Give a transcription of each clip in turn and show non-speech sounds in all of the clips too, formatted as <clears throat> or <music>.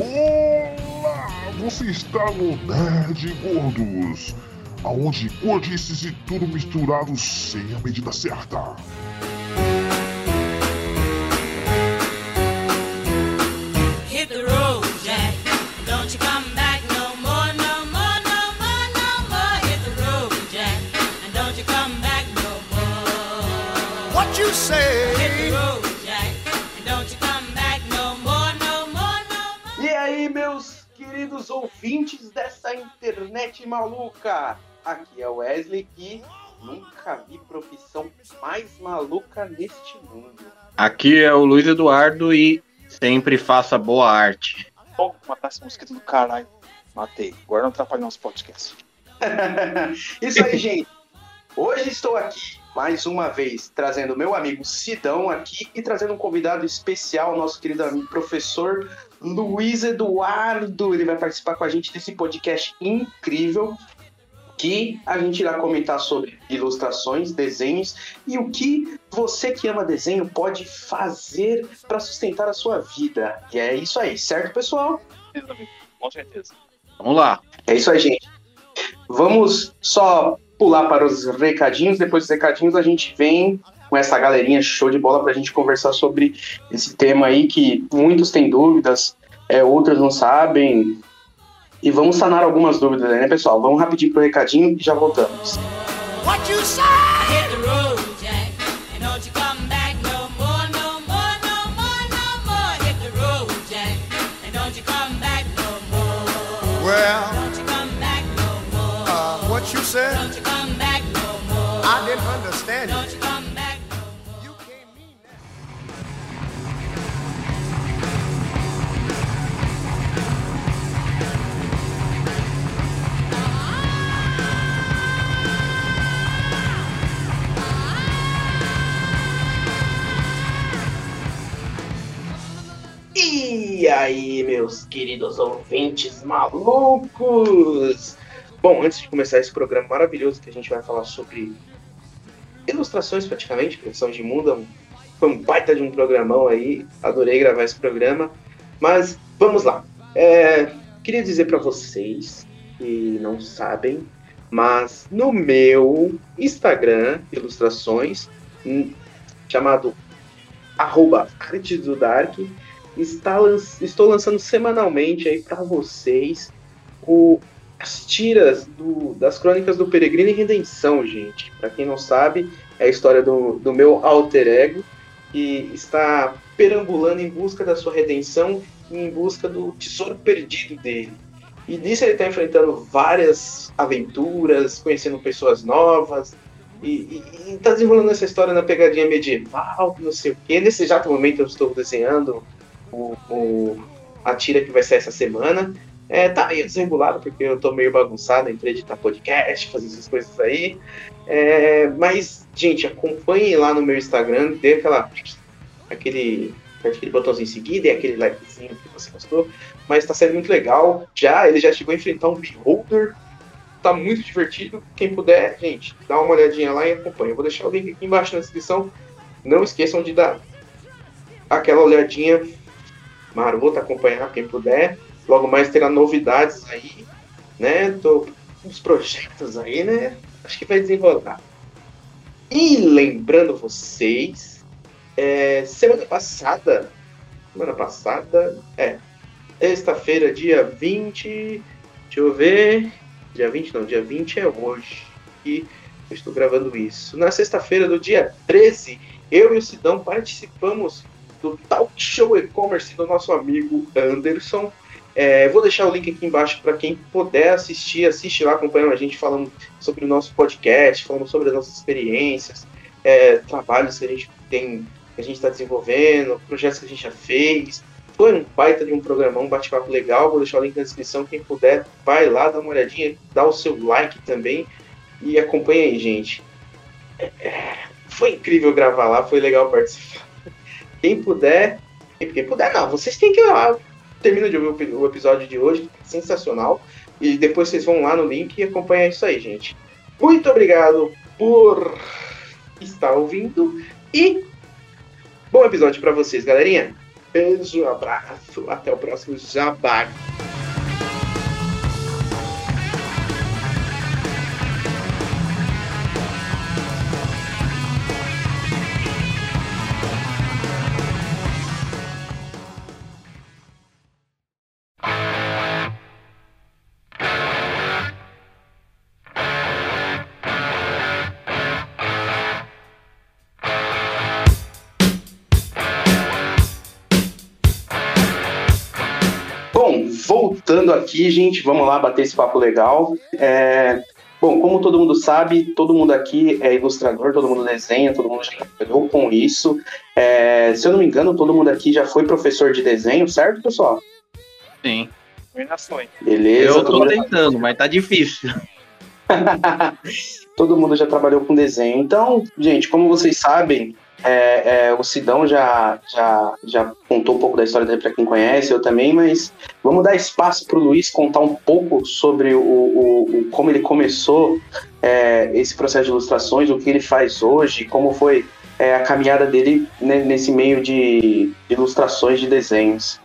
Olá! Você está no Nerd Gordos, aonde gordices e tudo misturado sem a medida certa. Ouvintes dessa internet maluca? Aqui é o Wesley e nunca vi profissão mais maluca neste mundo. Aqui é o Luiz Eduardo e sempre faça boa arte. Pô, matar esse mosquito do caralho. Matei. Agora não atrapalha nosso podcast. <laughs> Isso aí, gente. Hoje estou aqui mais uma vez trazendo meu amigo Sidão aqui e trazendo um convidado especial, nosso querido amigo professor Luiz Eduardo. Ele vai participar com a gente desse podcast incrível que a gente irá comentar sobre ilustrações, desenhos e o que você que ama desenho pode fazer para sustentar a sua vida. E é isso aí, certo, pessoal? Com certeza. Vamos lá. É isso aí, gente. Vamos só pular para os recadinhos. Depois dos recadinhos, a gente vem com essa galerinha show de bola para a gente conversar sobre esse tema aí que muitos têm dúvidas, é, outros não sabem. E vamos sanar algumas dúvidas aí, né, pessoal? Vamos rapidinho pro recadinho e já voltamos. What you say? Hit the road, Jack. And don't you come back no more, no more, no more, no more. Hit the road, Jack. And don't you come back no more. Well, Don't you come back no more. uh, what you said? E aí, meus queridos ouvintes malucos! Bom, antes de começar esse programa maravilhoso que a gente vai falar sobre ilustrações praticamente, criação de mundo, é foi um baita de um programão aí, adorei gravar esse programa, mas vamos lá. É, queria dizer para vocês que não sabem, mas no meu Instagram, ilustrações, hum, chamado arroba do Dark, está estou lançando semanalmente aí para vocês o- as tiras do- das crônicas do Peregrino e Redenção, gente. Para quem não sabe, é a história do, do meu alter ego que está perambulando em busca da sua redenção e em busca do tesouro perdido dele. E nisso ele está enfrentando várias aventuras, conhecendo pessoas novas, e, e, e tá desenrolando essa história na pegadinha medieval, não sei o quê. Nesse exato momento eu estou desenhando o, o- a tira que vai sair essa semana. É, tá meio desregulado, porque eu tô meio bagunçado entre editar podcast, fazer essas coisas aí. É, mas, gente, acompanhem lá no meu Instagram, dê aquela. aquele. aquele botãozinho em seguida e aquele likezinho que você gostou. Mas tá sendo muito legal. Já, ele já chegou a enfrentar um beholder. Tá muito divertido. Quem puder, gente, dá uma olhadinha lá e acompanha. Vou deixar o link aqui embaixo na descrição. Não esqueçam de dar aquela olhadinha marota, acompanhar quem puder. Logo mais terá novidades aí, né? Tô com uns projetos aí, né? Acho que vai desenrolar. E lembrando vocês, é, semana passada, semana passada, é, sexta-feira, dia 20, deixa eu ver, dia 20 não, dia 20 é hoje, que eu estou gravando isso. Na sexta-feira do dia 13, eu e o Sidão participamos do Talk Show E-Commerce do nosso amigo Anderson. É, vou deixar o link aqui embaixo para quem puder assistir, assiste lá acompanhando a gente falando sobre o nosso podcast, falando sobre as nossas experiências, é, trabalhos que a gente tem, que a gente está desenvolvendo, projetos que a gente já fez. Foi um baita de um programão, um bate-papo legal. Vou deixar o link na descrição. Quem puder, vai lá, dá uma olhadinha, dá o seu like também e acompanha aí, gente. É, foi incrível gravar lá, foi legal participar. Quem puder, quem puder não, vocês têm que ir lá. Termina de ouvir o episódio de hoje, sensacional. E depois vocês vão lá no link e acompanhar isso aí, gente. Muito obrigado por estar ouvindo e bom episódio para vocês, galerinha. beijo, abraço, até o próximo Jabá. Voltando aqui, gente, vamos lá bater esse papo legal. É, bom, como todo mundo sabe, todo mundo aqui é ilustrador, todo mundo desenha, todo mundo já trabalhou com isso. É, se eu não me engano, todo mundo aqui já foi professor de desenho, certo, pessoal? Sim. Beleza. Eu todo tô mundo- tentando, mas tá difícil. <laughs> <laughs> Todo mundo já trabalhou com desenho. Então, gente, como vocês sabem, é, é, o Sidão já, já, já contou um pouco da história dele para quem conhece, eu também, mas vamos dar espaço para o Luiz contar um pouco sobre o, o- o- como ele começou é, esse processo de ilustrações, o que ele faz hoje, como foi é, a caminhada dele ne- nesse meio de ilustrações de desenhos.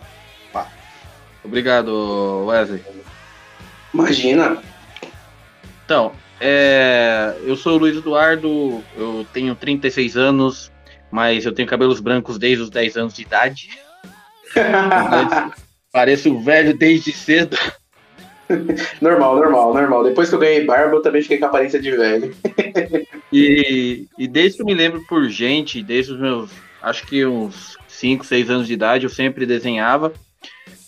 Obrigado, Wesley. Imagina. Então, é, eu sou o Luiz Eduardo, eu tenho 36 anos, mas eu tenho cabelos brancos desde os 10 anos de idade. Pareço velho desde cedo. <laughs> Normal, normal, normal. Depois que eu ganhei barba, eu também fiquei com a aparência de velho. E, e desde que eu me lembro por gente, desde os meus, acho que uns 5, 6 anos de idade, eu sempre desenhava.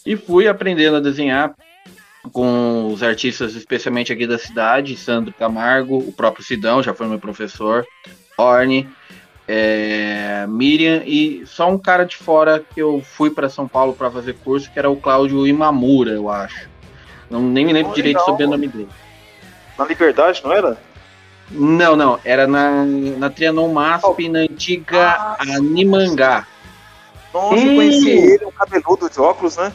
E fui aprendendo a desenhar com os artistas, especialmente aqui da cidade, Sandro Camargo, o próprio Sidão, já foi meu professor, Orne, é, Miriam e só um cara de fora que eu fui para São Paulo para fazer curso, que era o Cláudio Imamura, eu acho. Não, nem me lembro Oh, direito legal. sobre o nome dele. Na Liberdade, não era? Não, não, era na, na Trianon Masp, na antiga Ah, Animangá. Nossa, Hum. eu conheci ele, um cabeludo de óculos, né?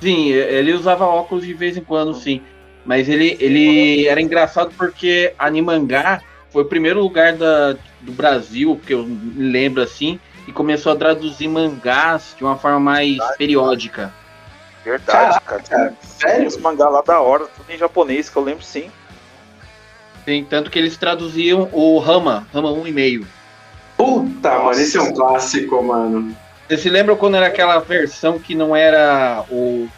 Sim, ele usava óculos de vez em quando, sim. Mas ele, ele era engraçado porque Animangá foi o primeiro lugar da, do Brasil, que eu me lembro assim, e começou a traduzir mangás de uma forma mais periódica. Verdade, cara. cara, sério? Esse mangá lá da hora, tudo em japonês, que eu lembro sim. Tem, tanto que eles traduziam o Rama, Rama 1,5. Puta, Nossa. mano, esse é um clássico, mano. Você se lembra quando era aquela versão que não era o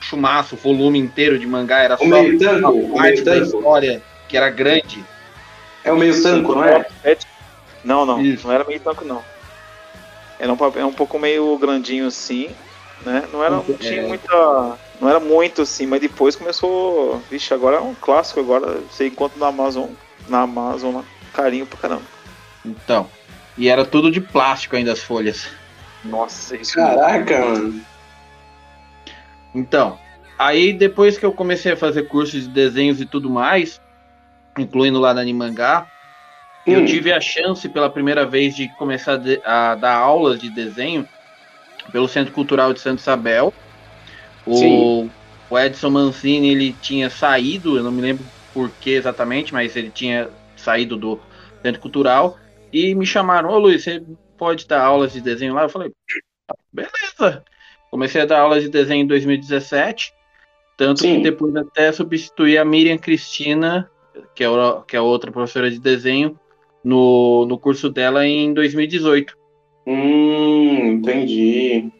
chumaço, o volume inteiro de mangá, era só O meio o uma parte meio da história que era grande? É o meio tanco, não é? Não, não. Isso. Não era meio tanco, não. Era um, papel- um pouco meio grandinho assim, né? Não era, não tinha É. muita. Não era muito assim, mas depois começou. Vixe, agora é um clássico, agora você encontra na Amazon. Na Amazon lá. Carinho pra caramba. Então. E era tudo de plástico ainda as folhas. Nossa, isso. Caraca, mano. Então, aí depois que eu comecei a fazer cursos de desenhos e tudo mais, incluindo lá na Animangá, eu Hum. tive a chance pela primeira vez de começar a de- a dar aulas de desenho pelo Centro Cultural de Santa Isabel. O, Sim. o Edson Mancini ele tinha saído, eu não me lembro por que exatamente, mas ele tinha saído do Centro Cultural e me chamaram, ô Luiz, você pode dar aulas de desenho lá? Eu falei, "Ah, beleza. Comecei a dar aulas de desenho em 2017, tanto Sim. que depois até substituí a Miriam Cristina, que é, o- que é outra professora de desenho, no, no curso dela em 2018. Hum, entendi.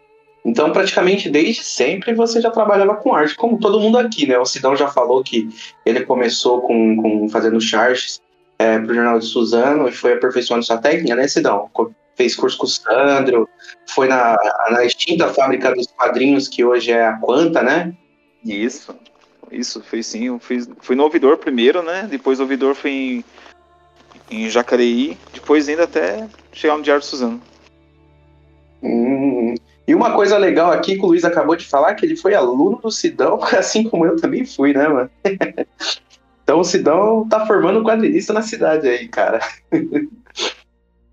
Então, praticamente desde sempre você já trabalhava com arte, como todo mundo aqui, né? O Sidão já falou que ele começou com, com fazendo charges é, pro Jornal de Suzano e foi aperfeiçoando sua técnica, né, Sidão? Fez curso com o Sandro, foi na, na extinta fábrica dos quadrinhos, que hoje é a Quanta, né? Isso. Isso, fez sim. Eu fiz, fui no ouvidor primeiro, né? Depois o ouvidor foi em, em Jacareí. Depois ainda até chegar no Diário de Suzano. Hum. E uma coisa legal aqui que o Luiz acabou de falar, que ele foi aluno do Sidão, <laughs> assim como eu também fui, né, mano? <laughs> Então o Sidão tá formando quadrinista na cidade aí, cara. <laughs>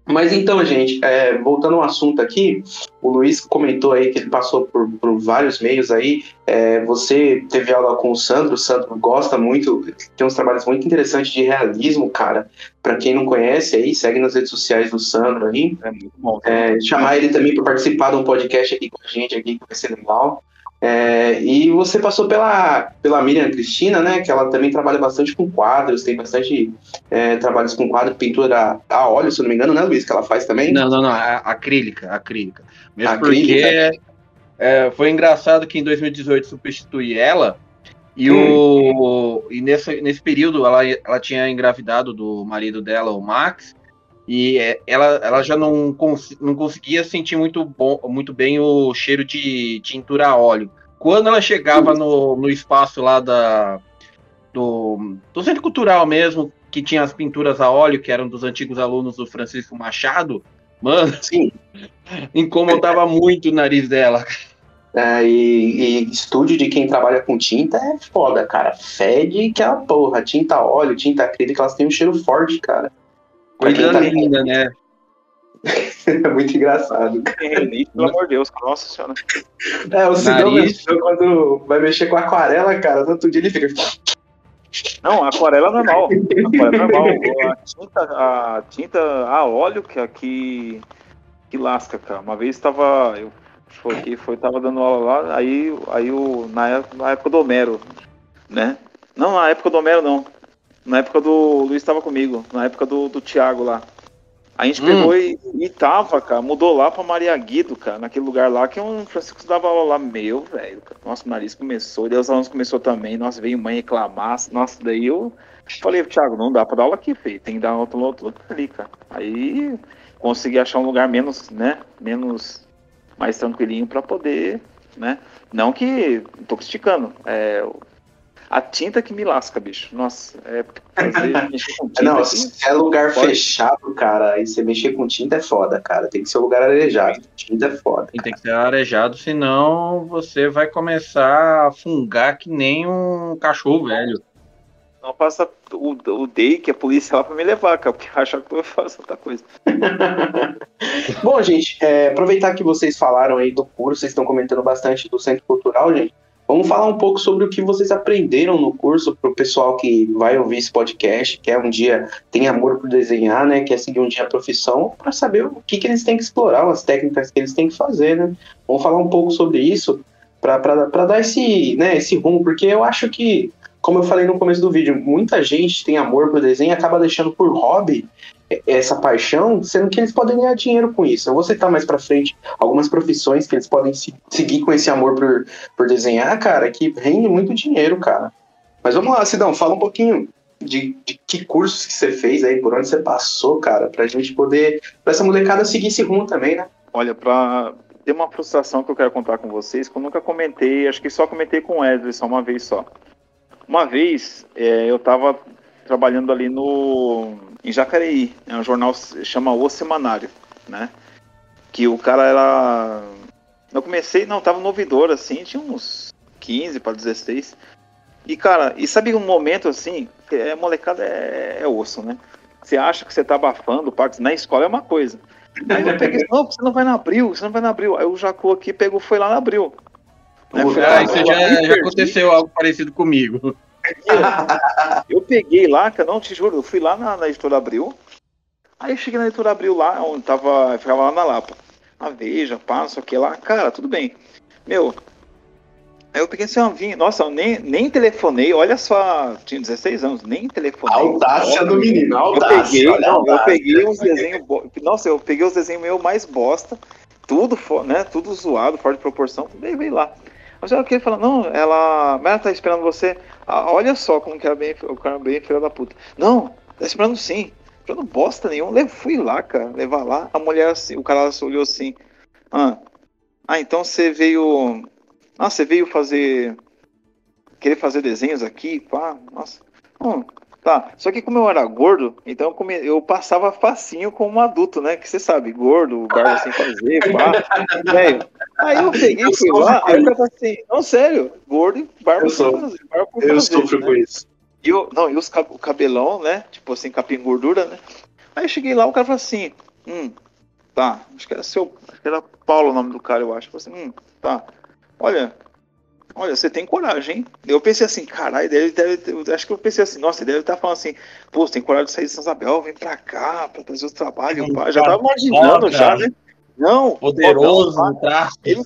Mas então, gente, é, voltando ao assunto aqui, o Luiz comentou aí que ele passou por, por vários meios aí. É, você teve aula com o Sandro, o Sandro gosta muito, tem uns trabalhos muito interessantes de realismo, cara. Pra quem não conhece aí, segue nas redes sociais do Sandro aí. É muito bom. É, chamar ele também para participar de um podcast aqui com a gente aqui, que vai ser legal. É, e você passou pela, pela Miriam Cristina, né? Que ela também trabalha bastante com quadros, tem bastante é, trabalhos com quadro, pintura a óleo, se eu não me engano, né, Luiz? Que ela faz também. Não, não, não, acrílica, acrílica. Mesmo Acrílica? porque é, foi engraçado que em 2018 substituí ela e, o, e nesse, nesse período ela, ela tinha engravidado do marido dela, o Max, e é, ela, ela já não, cons- não conseguia sentir muito, bom, muito bem o cheiro de tintura a óleo. Quando ela chegava no, no espaço lá da, do, do Centro Cultural mesmo, que tinha as pinturas a óleo, que eram dos antigos alunos do Francisco Machado, mano, <laughs> Sim. incomodava muito o nariz dela. É, e, e estúdio de quem trabalha com tinta é foda, cara. Fede que é a porra. Tinta a óleo, tinta acrílica, elas têm um cheiro forte, cara. Coisa tá- linda, né? <laughs> É muito engraçado. Rinite, pelo amor de Deus, nossa senhora. É, o Sidão, quando vai mexer com aquarela, cara, no outro dia ele fica. Não, aquarela é normal. Aquarela é normal. A tinta, a tinta a óleo que aqui que lasca, cara. Uma vez estava eu foi que foi tava dando aula lá, aí aí o na época, na época do Homero, né? Não, na época do Homero não. Na época do Luiz estava comigo, na época do, do Thiago lá. A gente Hum. pegou e, e tava, cara, mudou lá pra Maria Guido, cara, naquele lugar lá que um Francisco dava aula lá, meu, velho. Nossa, o nariz começou, e os alunos começou também, nossa, veio mãe reclamar, nossa, daí eu falei, Thiago, não dá pra dar aula aqui, feio, tem que dar outro outro lugar ali, cara. Aí consegui achar um lugar menos, né, menos, mais tranquilinho pra poder, né, não que, tô criticando, é, a tinta que me lasca, bicho, nossa, é, <laughs> mexer com tinta Não, aqui, se é lugar Pode. fechado, cara, e você mexer com tinta é foda, cara. Tem que ser um lugar arejado. Tinta é foda. E tem que ser arejado, senão você vai começar a fungar que nem um cachorro velho. Não passa o, o DEI, que é a polícia lá pra me levar, cara, porque acha que eu faço outra coisa. <laughs> Bom, gente, é, aproveitar que vocês falaram aí do curso, vocês estão comentando bastante do Centro Cultural, gente. Vamos falar um pouco sobre o que vocês aprenderam no curso para o pessoal que vai ouvir esse podcast, quer um dia tem amor por desenhar, né? Quer seguir um dia a profissão, para saber o que, que eles têm que explorar, as técnicas que eles têm que fazer, né? Vamos falar um pouco sobre isso para dar esse, né, esse rumo, porque eu acho que, como eu falei no começo do vídeo, muita gente tem amor por desenho e acaba deixando por hobby essa paixão, sendo que eles podem ganhar dinheiro com isso. Eu vou citar mais pra frente algumas profissões que eles podem se- seguir com esse amor por, por desenhar, cara, que rende muito dinheiro, cara. Mas vamos lá, Sidão, fala um pouquinho de, de que cursos que você fez aí, por onde você passou, cara, pra gente poder, pra essa molecada seguir esse rumo também, né? Olha, pra ter uma frustração que eu quero contar com vocês, que eu nunca comentei, acho que só comentei com o Edson só uma vez só. Uma vez, é, eu tava trabalhando ali no em Jacareí, né, um jornal chama O Semanário, né? Que o cara era eu comecei, não, tava no ouvidor assim, tinha uns 15 para 16. E cara, e sabe um momento assim, que é molecada é, é osso, né? Você acha que você tá abafando, Pax, na escola é uma coisa. Aí eu peguei, não, você não vai na Abril, você não vai na Abril. Aí o Jacu aqui pegou, foi lá na Abril. Né, lá Ah, isso já, já aconteceu algo parecido comigo. <laughs> Eu peguei lá, cara, não te juro, eu fui lá na, na editora Abril. Aí eu cheguei na editora Abril lá, onde tava, eu ficava lá na Lapa. A Veja, sei o que lá. Cara, tudo bem. Meu, aí eu peguei assim, ó, vim, nossa, eu nem, nem telefonei, olha só, tinha 16 anos, nem telefonei. Audácia do menino, Eu audácia. peguei, olha a não, eu peguei uns desenhos. Nossa, eu peguei os desenhos meio mais bosta. Tudo, né? Tudo zoado, fora de proporção. Veio lá. Mas ela queria falar, não, ela. Mas ela tá esperando você. Ah, olha só como que era bem, o cara bem filho da puta. Não, tá esperando sim. Esperando bosta nenhum. Eu fui lá, cara, levar lá. A mulher assim, o cara olhou assim. Ah, ah então você veio. Ah, você veio fazer. Querer fazer desenhos aqui? Pá, nossa. Hum, Tá, só que como eu era gordo, então eu, come- eu passava facinho como um adulto, né? Que você sabe, gordo, barba sem fazer, pá. <laughs> Velho, aí eu peguei e fui lá, aí o cara falou assim, não, sério, gordo e barba Eu sem fazer, barba Eu fazer, sofro né? com isso. E eu, não, e os o cabelão, né? Tipo assim, capim gordura, né? Aí eu cheguei lá, o cara falou assim, hum, tá. Acho que era seu. Acho que era Paulo o nome do cara, eu acho. Eu falei assim, hum, tá. Olha, olha, você tem coragem, hein? Eu pensei assim, caralho, deve, deve, acho que eu pensei assim, nossa, ele deve estar falando assim, pô, você tem coragem de sair de São Isabel, vem pra cá, pra fazer o trabalho. Já tava imaginando já, né? Não, Poderoso não, tráfico. Ele-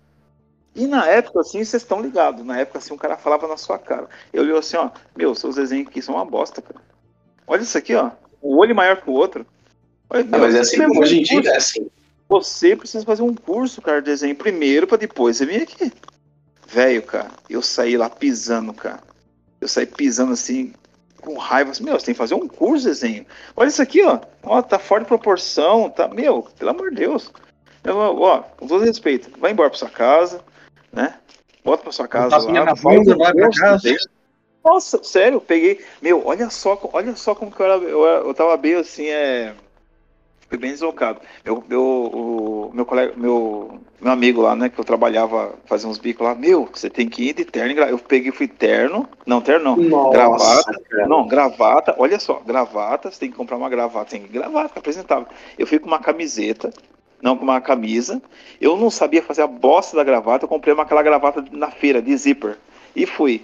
E na época, assim, vocês estão ligados. Na época, assim, um cara falava na sua cara. Eu olhei assim, ó, meu, seus desenhos aqui são uma bosta, cara. Olha isso aqui, ó. O olho maior que o outro. Olha, Ah, meu, mas é você assim hoje em dia é assim. Você precisa fazer um curso, cara, de desenho primeiro pra depois você vir aqui. Velho, cara, eu saí lá pisando, cara. Eu saí pisando assim, com raiva. Assim, meu, você tem que fazer um curso de desenho. Olha isso aqui, ó. Ó, tá fora de proporção, tá. Meu, pelo amor de Deus. Eu, ó, com todo respeito, vai embora pra sua casa, né? Volta pra sua casa lá. na bunda, vai pra casa. Nossa, sério, eu peguei. Meu, olha só, olha só como que eu era. Eu, eu tava bem assim, é. Fui bem deslocado. Meu, meu, o, meu colega, meu, meu amigo lá, né, que eu trabalhava, fazia uns bicos lá, meu, você tem que ir de terno. Eu peguei, fui terno. Não, terno não. Nossa, Gravata. cara. Não, gravata, olha só, gravata, você tem que comprar uma gravata, tem que gravata, apresentável. Eu fui com uma camiseta, não com uma camisa. Eu não sabia fazer a bosta da gravata, eu comprei uma, aquela gravata na feira, de zíper. E fui,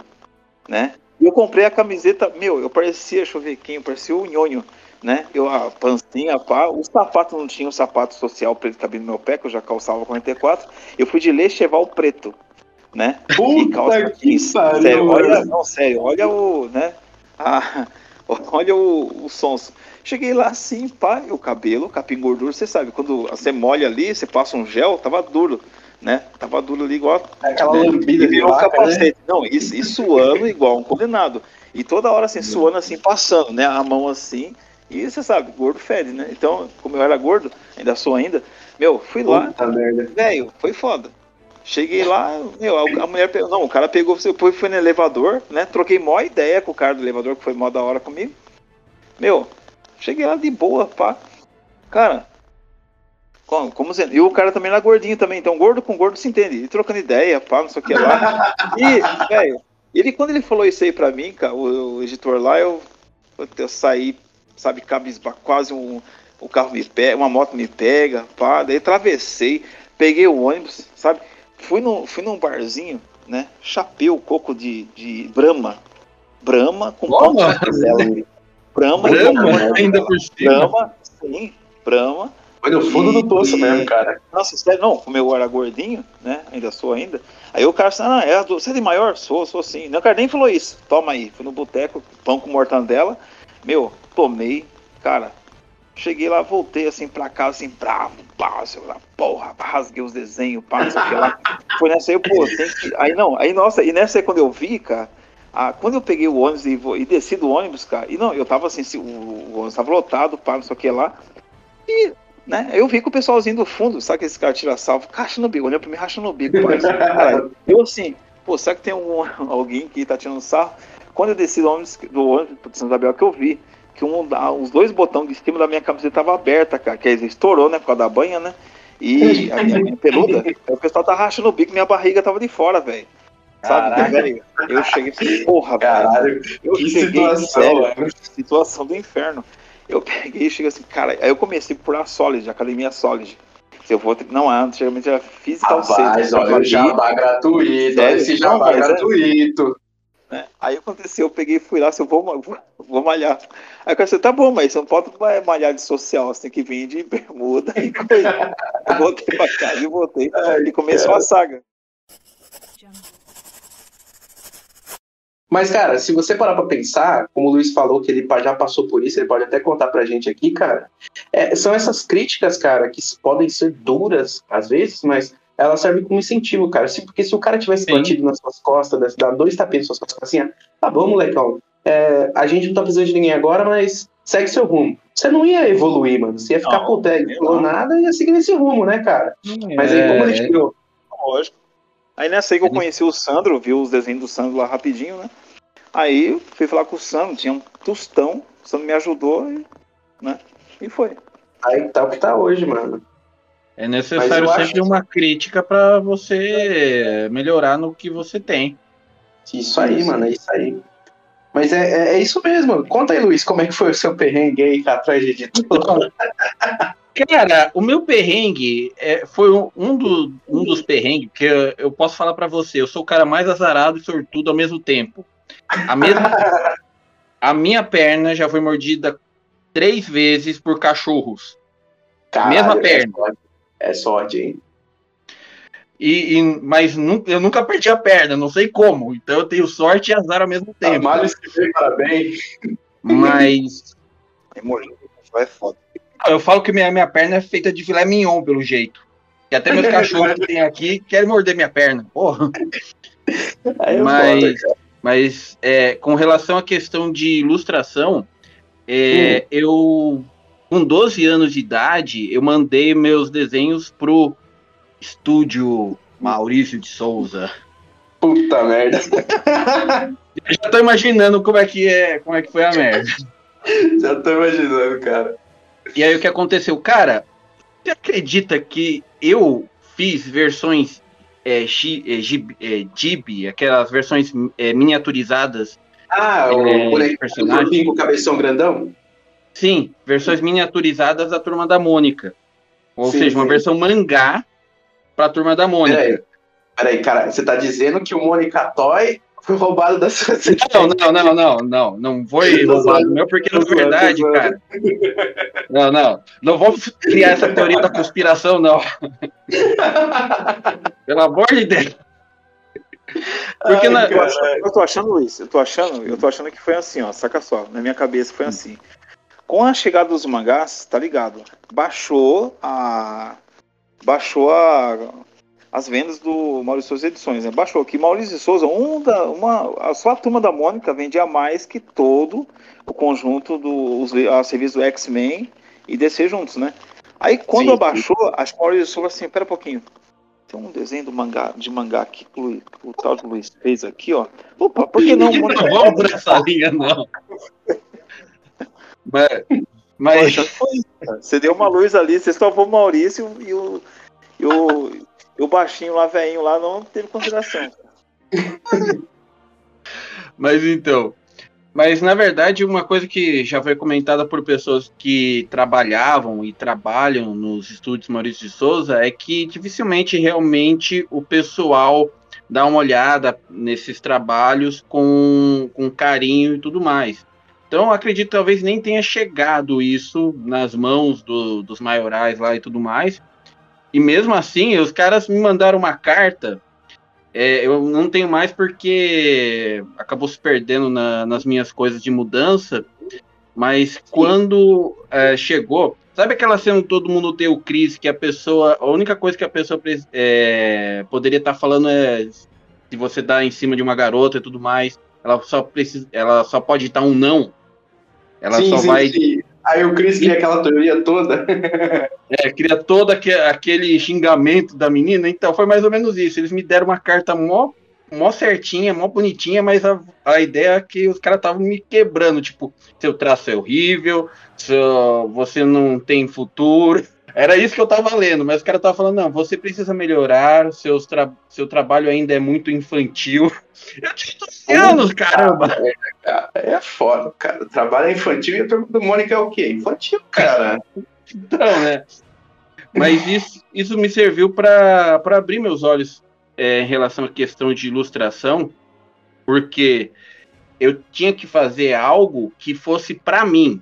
né? E eu comprei a camiseta, meu, eu parecia, deixa eu ver quem, eu parecia o Nhonho, né? Eu, a pancinha, pá, o sapato não tinha o sapato social preto que cabia no meu pé, que eu já calçava 44. Eu fui de lecheval preto, né? E calça Puta que jeans. pariu, Sério, olha, não, sério, olha o, né? Ah, <laughs> olha o, o sons. Cheguei lá assim, pá, e o cabelo, capim gordura, você sabe, quando você molha ali, você passa um gel, tava duro, né? Tava duro ali igual Aquela né? lambida E virou um vaca, né? capacete. Não, e, e suando igual um condenado. E toda hora assim, suando assim, passando, né? A mão assim. E você sabe, gordo fede, né? Então, como eu era gordo, ainda sou ainda, meu, fui lá, velho, foi foda. Cheguei lá, meu, a, mulher pegou. Não, o cara pegou, depois foi no elevador, né? Troquei mó ideia com o cara do elevador, que foi mó da hora comigo. Meu, cheguei lá de boa, pá. Cara, como, como sendo? E o cara também era gordinho também, então gordo com gordo se entende. E trocando ideia, pá, não sei o que lá. E, velho, ele, quando ele falou isso aí pra mim, cara, o, o editor lá, eu, eu saí, sabe, cabisba, quase um. O carro me pega, uma moto me pega, pá, daí atravessei, peguei o ônibus, sabe? Fui, no, fui num barzinho, né? Chapeu coco de, de Brahma. Brahma com pão de canela. Brahma, ainda por cima. Brahma, sim, Brahma. Foi no fundo do poço E- mesmo, cara. Nossa, sério, não, como eu era gordinho, né? Ainda sou ainda. Aí o cara disse, ah, é, do- você é de maior? Sou, sou sim. Não, o cara nem falou isso. Toma aí. Fui no boteco, pão com mortandela. Meu, tomei, cara. Cheguei lá, voltei assim pra casa, assim, bravo, pá, sei lá, porra, rasguei os desenhos, pá, não sei o que lá. <laughs> Foi nessa aí, pô, tem que. Aí não, aí nossa, e nessa aí quando eu vi, cara, ah, quando eu peguei o ônibus e, e desci do ônibus, cara, e não, eu tava assim, se- o, o ônibus tava lotado, pá, não sei o que lá. E né? Eu vi que o pessoalzinho do fundo, sabe que esse cara tira salvo, racha no bico, olhando pra mim, racha no bico, parceiro. <laughs> Caralho, eu assim, pô, será que tem algum, alguém que tá tirando sarro? Quando eu desci do ônibus, do ônibus de São Isabel, que eu vi que um, os dois botões de cima da minha camiseta tava aberta, cara, que aí estourou, né, por causa da banha, né? E a minha, minha peluda, o pessoal tá rachando o bico, minha barriga tava de fora, velho. Sabe, velho? Eu cheguei assim, porra, velho. Caralho, Eu que cheguei, situação, sério, mano. situação do inferno. Eu peguei e cheguei assim, cara, aí eu comecei por a Solid, Academia Solid. Se eu vou, não, antigamente era Physical Safety, olha o jabá gratuito, olha esse jabá mas é- gratuito. Né? Aí aconteceu, eu peguei e fui lá, se eu vou, vou, vou malhar. Aí o cara disse, tá bom, mas você não pode malhar de social, você tem que vir de bermuda e coisa. Eu voltei pra casa e voltei. Ai, e começou a saga. Mas, cara, se você parar pra pensar, como o Luiz falou que ele já passou por isso, ele pode até contar pra gente aqui, cara. é, são essas críticas, cara, que podem ser duras às vezes, mas elas servem como incentivo, cara. Se, porque se o cara tivesse Sim. batido nas suas costas, dar dois tapinhas nas suas costas, assim, ah, tá bom, molecão, é, a gente não tá precisando de ninguém agora, mas segue seu rumo. Você não ia evoluir, mano. Você ia ficar Não, ele eu falou não. nada e ia seguir nesse rumo, né, cara? Mas aí, como ele É, tirou Lógico. Aí nessa aí que eu conheci o Sandro, vi os desenhos do Sandro lá rapidinho, né? Aí eu fui falar com o Sandro, tinha um tostão, o Sandro me ajudou, e, né? E foi. Aí tá o que tá hoje, mano. É necessário eu acho sempre uma crítica pra você melhorar no que você tem. Isso aí, mano, é isso aí. Mas é, é, é isso mesmo. Conta aí, Luiz, como é que foi o seu perrengue aí atrás de editor? Cara, o meu perrengue é, foi um, um, do- um dos perrengues que eu, eu posso falar pra você. Eu sou o cara mais azarado e sortudo ao mesmo tempo. A, mesma, <laughs> a minha perna já foi mordida três vezes por cachorros. Mesma é perna. sorte. É sorte, hein? E, e- mas nu- eu nunca perdi a perna, não sei como. Então eu tenho sorte e azar ao mesmo tempo. Males que vem, parabéns. Mas <laughs> É foda. eu falo que minha, minha perna é feita de filé mignon, pelo jeito. E até meus cachorros que tem aqui querem morder minha perna. Porra. <laughs> Aí é Mas- foda. Mas é, com relação à questão de ilustração, é, eu, com 12 anos de idade, eu mandei meus desenhos pro estúdio Maurício de Souza. Puta merda. Eu já tô imaginando como é que é, como é que foi a merda. Já tô imaginando, cara. E aí o que aconteceu? Cara, você acredita que eu fiz versões é, é, gib- é, Gibi, aquelas versões é, miniaturizadas? Ah, o É, bonequinho corpinho com cabeção grandão? Sim, versões miniaturizadas da Turma da Mônica. Ou Sim, seja, uma sim. versão mangá pra Turma da Mônica. Peraí. Peraí, cara, você tá dizendo que o Mônica Toy foi roubado da sua Não, não, não, não, não, não foi Tô roubado meu, porque Tô na zoando, verdade, tô cara. Não, não, não vamos criar essa teoria da conspiração, não. <laughs> Pelo amor de Deus. Porque Ai, na- Eu, acho- eu tô achando, Luiz, eu tô achando, eu tô achando que foi assim, ó, saca só, na minha cabeça foi assim. Com a chegada dos mangás, tá ligado? Baixou a baixou a as vendas do Maurício Souza Edições, né? Baixou que Maurício Souza, um da, uma, a só a turma da Mônica vendia mais que todo o conjunto dos a serviço do X-Men e DC juntos, né? Aí quando Sim, abaixou, acho que o Maurício Souza assim, pera um pouquinho. Tem um desenho do mangá, de mangá que o, o tal de Luiz fez aqui, ó. Opa, por que não? <laughs> Não vamos por essa linha, não. Mas, mas <laughs> foi. Você deu uma luz ali, você salvou o Maurício e o, e o, e o baixinho lá, velhinho lá, não teve consideração. <laughs> Mas então. Mas na verdade, uma coisa que já foi comentada por pessoas que trabalhavam e trabalham nos estúdios Maurício de Souza é que dificilmente realmente o pessoal dá uma olhada nesses trabalhos com, com carinho e tudo mais. Então, acredito que talvez nem tenha chegado isso nas mãos do- dos maiorais lá e tudo mais. E mesmo assim, os caras me mandaram uma carta é, eu não tenho mais porque acabou se perdendo na- nas minhas coisas de mudança. Mas quando é, chegou, sabe aquela cena que todo mundo tem o Cris, que a pessoa, a única coisa que a pessoa é, poderia estar falando é se você dá em cima de uma garota e tudo mais, ela só precisa, ela só pode dar um não. Ela sim, só sim, vai sim. Aí o Chris cria aquela teoria toda. <laughs> é, cria todo aque- aquele xingamento da menina, então foi mais ou menos isso. Eles me deram uma carta mó, mó certinha, mó bonitinha, mas a, a ideia é que os caras estavam me quebrando, tipo, seu traço é horrível, seu, você não tem futuro. Era isso que eu tava lendo, mas os caras estavam falando, não, você precisa melhorar, seus tra seu trabalho ainda é muito infantil. <laughs> Eu tinha 12 anos, caramba! Cara, é foda, cara. Trabalho infantil e a turma do Mônica é o quê? Infantil, cara. Então, né? Mas isso, isso me serviu para abrir meus olhos é, em relação à questão de ilustração, porque eu tinha que fazer algo que fosse para mim,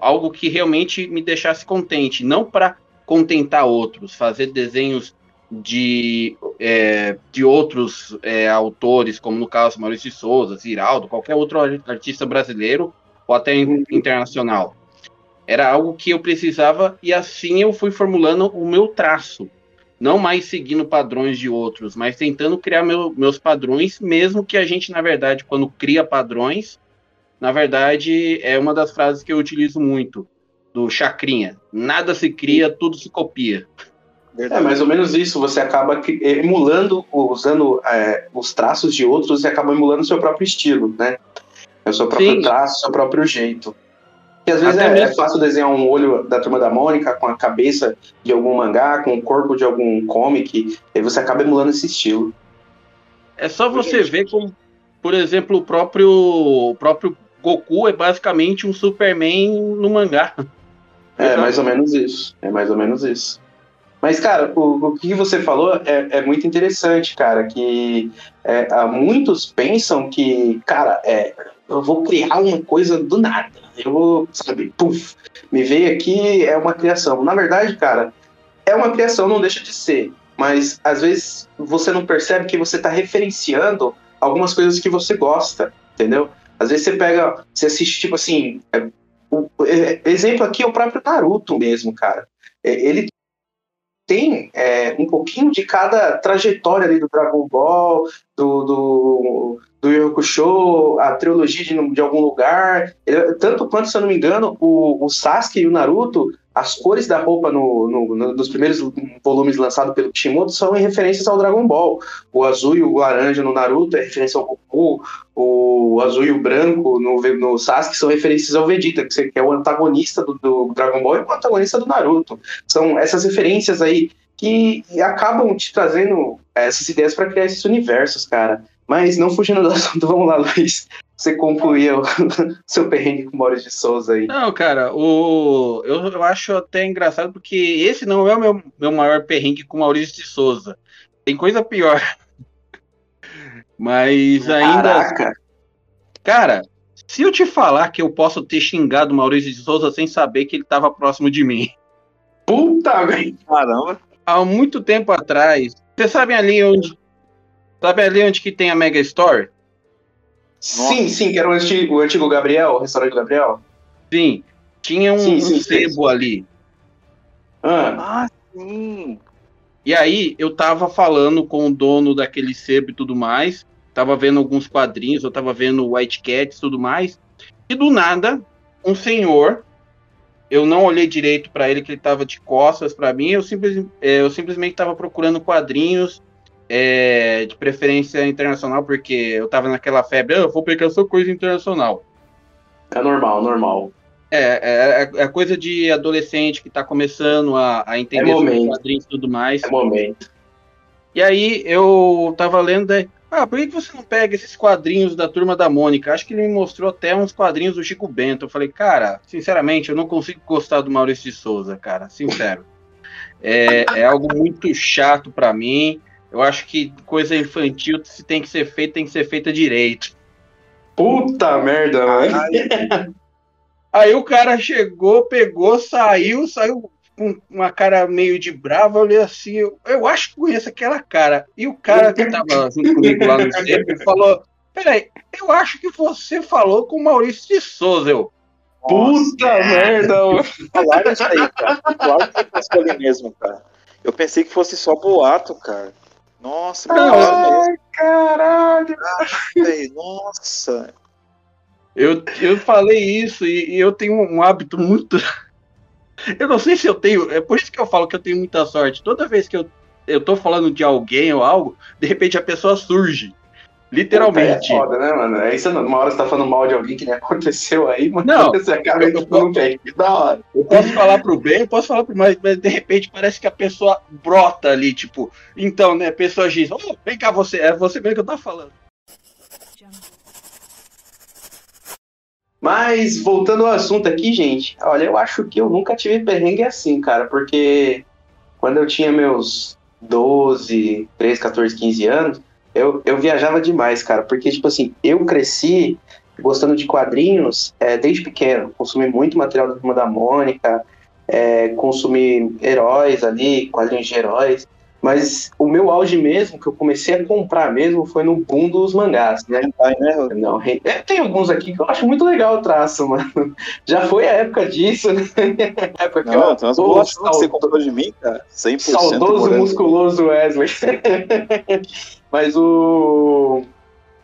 algo que realmente me deixasse contente, não para contentar outros, fazer desenhos de, é, de outros é, autores, como no caso Maurício de Souza, Ziraldo, qualquer outro artista brasileiro ou até in- internacional. Era algo que eu precisava e assim eu fui formulando o meu traço. Não mais seguindo padrões de outros, mas tentando criar meu- meus padrões, mesmo que a gente, na verdade, quando cria padrões, na verdade, é uma das frases que eu utilizo muito, do Chacrinha. Nada se cria, tudo se copia. É mais ou menos isso. Você acaba cri- emulando, usando é, os traços de outros e acaba emulando o seu próprio estilo, né? É o seu próprio Sim. traço, o seu próprio jeito. E às vezes é, é fácil desenhar um olho da turma da Mônica com a cabeça de algum mangá, com o corpo de algum comic, e aí você acaba emulando esse estilo. É só você ver como, por exemplo, o próprio, o próprio Goku é basicamente um Superman no mangá. É mais ou menos isso. É mais ou menos isso. Mas, cara, o, o que você falou é, é muito interessante, cara. Que é, muitos pensam que, cara, é, eu vou criar uma coisa do nada. Eu vou, sabe, puf, me veio aqui, é uma criação. Na verdade, cara, é uma criação, não deixa de ser. Mas às vezes você não percebe que você está referenciando algumas coisas que você gosta, entendeu? Às vezes você pega, você assiste, tipo assim. é, o- é, exemplo aqui é o próprio Naruto mesmo, cara. É, ele tem é, um pouquinho de cada trajetória ali do Dragon Ball, do, do, do Hakusho, a trilogia de, de algum lugar. Ele- tanto quanto, se eu não me engano, o, o Sasuke e o Naruto, as cores da roupa no, no- no- nos primeiros volumes lançados pelo Kishimoto são em referências ao Dragon Ball. O azul e o laranja no Naruto é referência ao Goku, o azul e o branco no, no Sasuke são referências ao Vegeta, que é o antagonista do, do Dragon Ball e o antagonista do Naruto. São essas referências aí que acabam te trazendo essas ideias para criar esses universos, cara. Mas não fugindo do assunto, <laughs> vamos lá, Luiz. Você concluía o <laughs> seu perrengue com o Maurício de Souza aí. Não, cara, o... eu, eu acho até engraçado porque esse não é o meu, meu maior perrengue com Maurício de Souza. Tem coisa pior. <laughs> Mas ainda. Caraca! Cara, se eu te falar que eu posso ter xingado o Maurício de Souza sem saber que ele estava próximo de mim. Puta, velho! Caramba. Há muito tempo atrás. Vocês sabem ali onde. Sabe ali onde que tem a Mega Store? Sim, sim, que era o antigo, o antigo Gabriel, o restaurante Gabriel. Sim. Tinha um, Sim, sim, um sim. sebo ali. Ah, Ah, sim. E aí eu tava falando com o dono daquele sebo e tudo mais, tava vendo alguns quadrinhos, eu tava vendo White Cats e tudo mais, e do nada, um senhor, eu não olhei direito pra ele, que ele tava de costas pra mim, eu, simples, é, eu simplesmente tava procurando quadrinhos, é, de preferência internacional, porque eu tava naquela febre, "Ah, eu vou pegar só coisa internacional. é normal, normal. É, é, é coisa de adolescente que tá começando a, a entender É sobre quadrinhos e tudo mais. É momento. E aí eu tava lendo, daí, ah, por que você não pega esses quadrinhos da Turma da Mônica? Acho que ele me mostrou até uns quadrinhos do Chico Bento. Eu falei, cara, sinceramente, eu não consigo gostar do Maurício de Souza, cara, sincero. É, é algo muito chato pra mim. Eu acho que coisa infantil, se tem que ser feita, tem que ser feita direito. Puta merda, mano. Aí o cara chegou, pegou, saiu, saiu com uma cara meio de brava, eu olhei assim, eu, eu acho que conheço aquela cara. E o cara que tava junto comigo lá no centro falou, peraí, eu acho que você falou com o Maurício de Souza, eu. Puta merda, mano. Falaram isso aí, cara. Falaram que ali mesmo, cara. Eu pensei que fosse só boato, cara. Nossa, Ai, caralho. velho, nossa. Eu, eu falei isso e, e eu tenho um hábito muito. Eu não sei se eu tenho. É por isso que eu falo que eu tenho muita sorte. Toda vez que eu, eu tô falando de alguém ou algo, de repente a pessoa surge. Literalmente. É foda, né, mano? Aí você, uma hora você tá falando mal de alguém que nem <laughs> aconteceu aí, mano. Não. Você acaba indo um pé. Que da hora. Eu posso falar pro bem, eu posso falar pro mais, mas de repente parece que a pessoa brota ali, tipo, então, né, a pessoa diz, oh, vem cá você, é você mesmo que eu tava falando. Mas, voltando ao assunto aqui, gente, olha, eu acho que eu nunca tive perrengue assim, cara, porque quando eu tinha meus 12, 13, 14, 15 anos, eu, eu viajava demais, cara, porque, tipo assim, eu cresci gostando de quadrinhos é, desde pequeno, consumi muito material da Turma da Mônica, é, consumi heróis ali, quadrinhos de heróis, mas o meu auge mesmo, que eu comecei a comprar mesmo, foi no boom dos mangás, né? Hentai, né? Não, é, tem alguns aqui que eu acho muito legal o traço, <laughs> mano. Já foi a época disso, né? <laughs> É porque Não, ó, tem umas bolachas que você comprou de mim, cara. 100% saudoso morango. musculoso Wesley. <laughs> Mas o.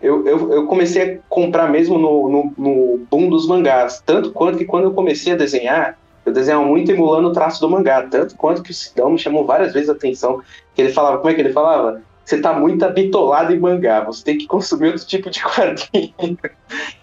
Eu, eu, eu comecei a comprar mesmo no, no, no boom dos mangás. Tanto quanto que quando eu comecei a desenhar, eu desenhava muito emulando o traço do mangá. Tanto quanto que o Sidão me chamou várias vezes a atenção. Que ele falava, como é que ele falava? Você tá muito habitolado em mangá, você tem que consumir outro tipo de <laughs> quadrinho.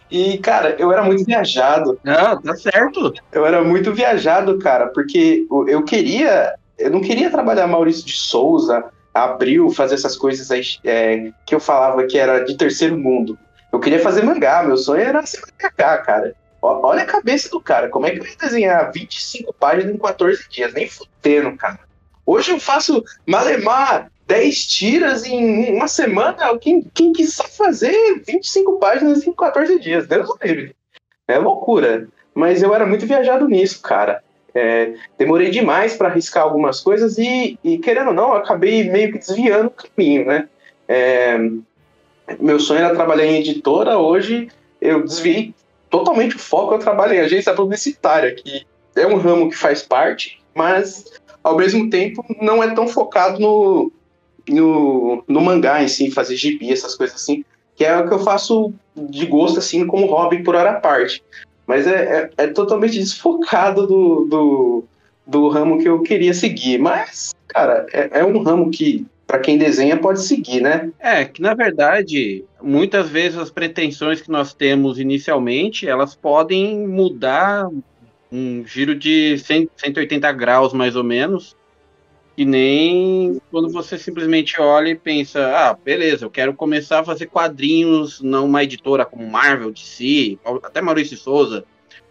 E, cara, eu era muito viajado. Ah, tá certo. Eu era muito viajado, cara, porque eu queria. Eu não queria trabalhar Maurício de Souza, Abril, fazer essas coisas aí é, que eu falava que era de terceiro mundo. Eu queria fazer mangá, meu sonho era ser mangaka, cara. Olha a cabeça do cara, como é que eu ia desenhar 25 páginas em 14 dias? Nem fudendo, cara. Hoje eu faço malemar 10 tiras em uma semana. Quem, quem quis só fazer 25 páginas em 14 dias? Deus livre. É loucura. Mas eu era muito viajado nisso, cara. É, demorei demais para arriscar algumas coisas e, e, querendo ou não, acabei meio que desviando o caminho, né? É, meu sonho era trabalhar em editora, hoje eu desviei totalmente o foco, eu trabalho em agência publicitária, que é um ramo que faz parte, mas ao mesmo tempo não é tão focado no, no, no mangá em si, fazer gibi, essas coisas assim, que é o que eu faço de gosto, assim, como hobby por hora à parte. Mas é, é, é totalmente desfocado do, do, do ramo que eu queria seguir. Mas, cara, é, é um ramo que, para quem desenha, pode seguir, né? É, que na verdade, muitas vezes as pretensões que nós temos inicialmente, elas podem mudar um giro de 100, 180 graus, mais ou menos, e nem quando você simplesmente olha e pensa, ah, beleza, eu quero começar a fazer quadrinhos numa editora como Marvel, DC, até Maurício Souza,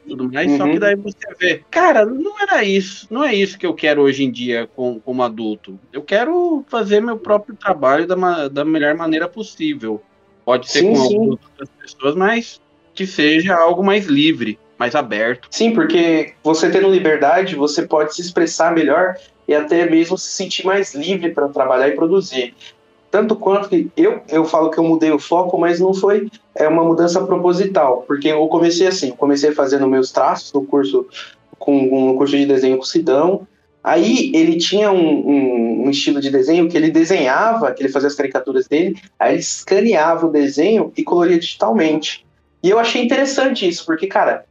tudo mais, só Uhum. que daí você vê, cara, não era isso, não é isso que eu quero hoje em dia com, como adulto. Eu quero fazer meu próprio trabalho da, da melhor maneira possível. Pode ser Sim, com sim. algumas outras pessoas, mas que seja algo mais livre, mais aberto. Sim, porque você tendo liberdade, você pode se expressar melhor e até mesmo se sentir mais livre para trabalhar e produzir. Tanto quanto que eu, eu falo que eu mudei o foco, mas não foi é uma mudança proposital, porque eu comecei assim, comecei fazendo meus traços no curso com um curso de desenho com Sidão. Aí ele tinha um, um- um estilo de desenho que ele desenhava, que ele fazia as caricaturas dele, aí ele escaneava o desenho e coloria digitalmente. E eu achei interessante isso, porque, cara,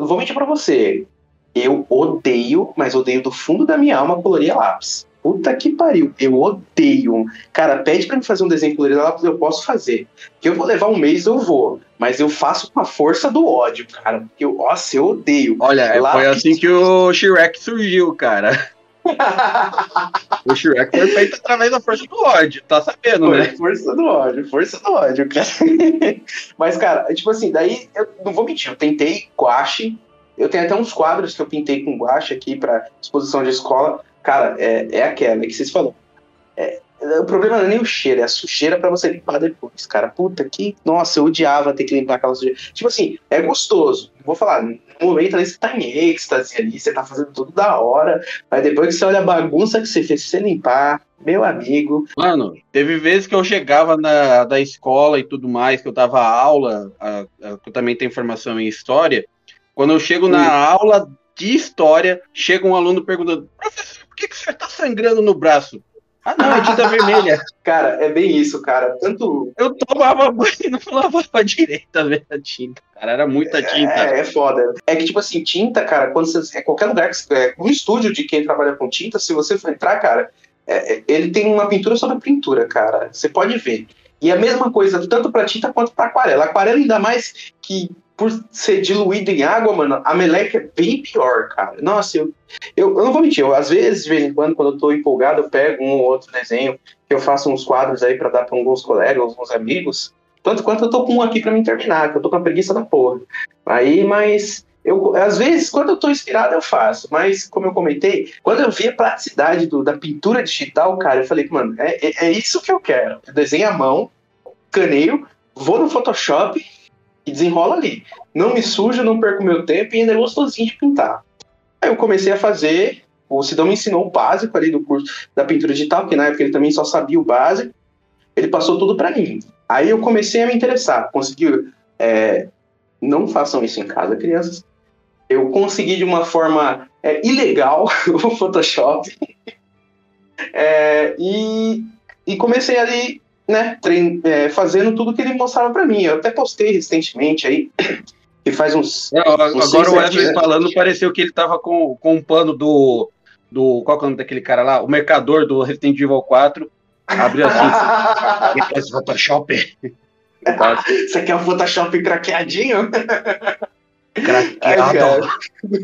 vou mentir pra você. Eu odeio, mas odeio do fundo da minha alma colorir lápis. Puta que pariu. Eu odeio. Cara, pede pra mim fazer um desenho colorido eu posso fazer. Que eu vou levar um mês, eu vou. Mas eu faço com a força do ódio, cara. Porque eu, nossa, eu odeio. Olha, foi Lápis. assim que o Shrek surgiu, cara. <laughs> O Shrek foi feito através da força do ódio, tá sabendo, Foi, né? força do ódio, força do ódio, cara. <laughs> Mas, cara, é tipo assim, daí eu não vou mentir, eu tentei guache. Eu tenho até uns quadros que eu pintei com guache aqui pra exposição de escola. Cara, é, é aquela que vocês falaram. É, o problema não é nem o cheiro, é a sujeira pra você limpar depois, cara. Puta que. Nossa, eu odiava ter que limpar aquela sujeira. Tipo assim, é gostoso. Vou falar, no momento ali você tá em êxtase ali, você tá fazendo tudo da hora. Mas depois que você olha a bagunça que você fez, se você limpar, meu amigo. Mano, teve vezes que eu chegava na, da escola e tudo mais, que eu dava aula, a- a- que eu também tenho formação em história. Quando eu chego na aula de história, chega um aluno perguntando: professor, por que, que você tá sangrando no braço? Ah, não, é tinta vermelha. <laughs> Cara, é bem isso, cara. Tanto. Eu tomava banho e não lavava direito a ver a tinta. Cara, era muita tinta. É, é foda. É que, tipo assim, tinta, cara, quando você. É qualquer lugar que você. É, um estúdio de quem trabalha com tinta, se você for entrar, cara, é, é, ele tem uma pintura sobre pintura, cara. Você pode ver. E a mesma coisa, tanto pra tinta quanto pra aquarela. Aquarela, ainda mais que por ser diluído em água, mano, a meleca é bem pior, cara. Nossa, eu, eu, eu não vou mentir, eu, às vezes, de vez em quando, quando eu tô empolgado, eu pego um ou outro desenho, que eu faço uns quadros aí pra dar pra alguns colegas, alguns amigos. Tanto quanto eu tô com um aqui pra me terminar, que eu tô com a preguiça da porra. Aí, mas. Eu, às vezes, quando eu tô inspirado, eu faço. Mas, como eu comentei, quando eu vi a praticidade do- da pintura digital, cara, eu falei, mano, é, é, é isso que eu quero. Eu desenho à mão, caneio, vou no Photoshop e desenrola ali. Não me sujo, não perco meu tempo e ainda é gostosinho de pintar. Aí eu comecei a fazer. O Sidão me ensinou o básico ali do curso da pintura digital, porque na época ele também só sabia o básico. Ele passou tudo pra mim. Aí eu comecei a me interessar. Consegui. é, não façam isso em casa, crianças. Eu consegui de uma forma é, ilegal <laughs> o Photoshop. <laughs> É, e, e comecei ali, né, trein, é, fazendo tudo que ele mostrava pra mim. Eu até postei recentemente aí, <clears throat> que faz uns. Não sei agora o é Wesley né? falando, pareceu que ele tava com, com um pano do, do. Qual que é o nome daquele cara lá? O mercador do Resident Evil 4. Abriu <laughs> assim. Esse Photoshop. <laughs> Você quer um Photoshop craqueadinho? Craqueado.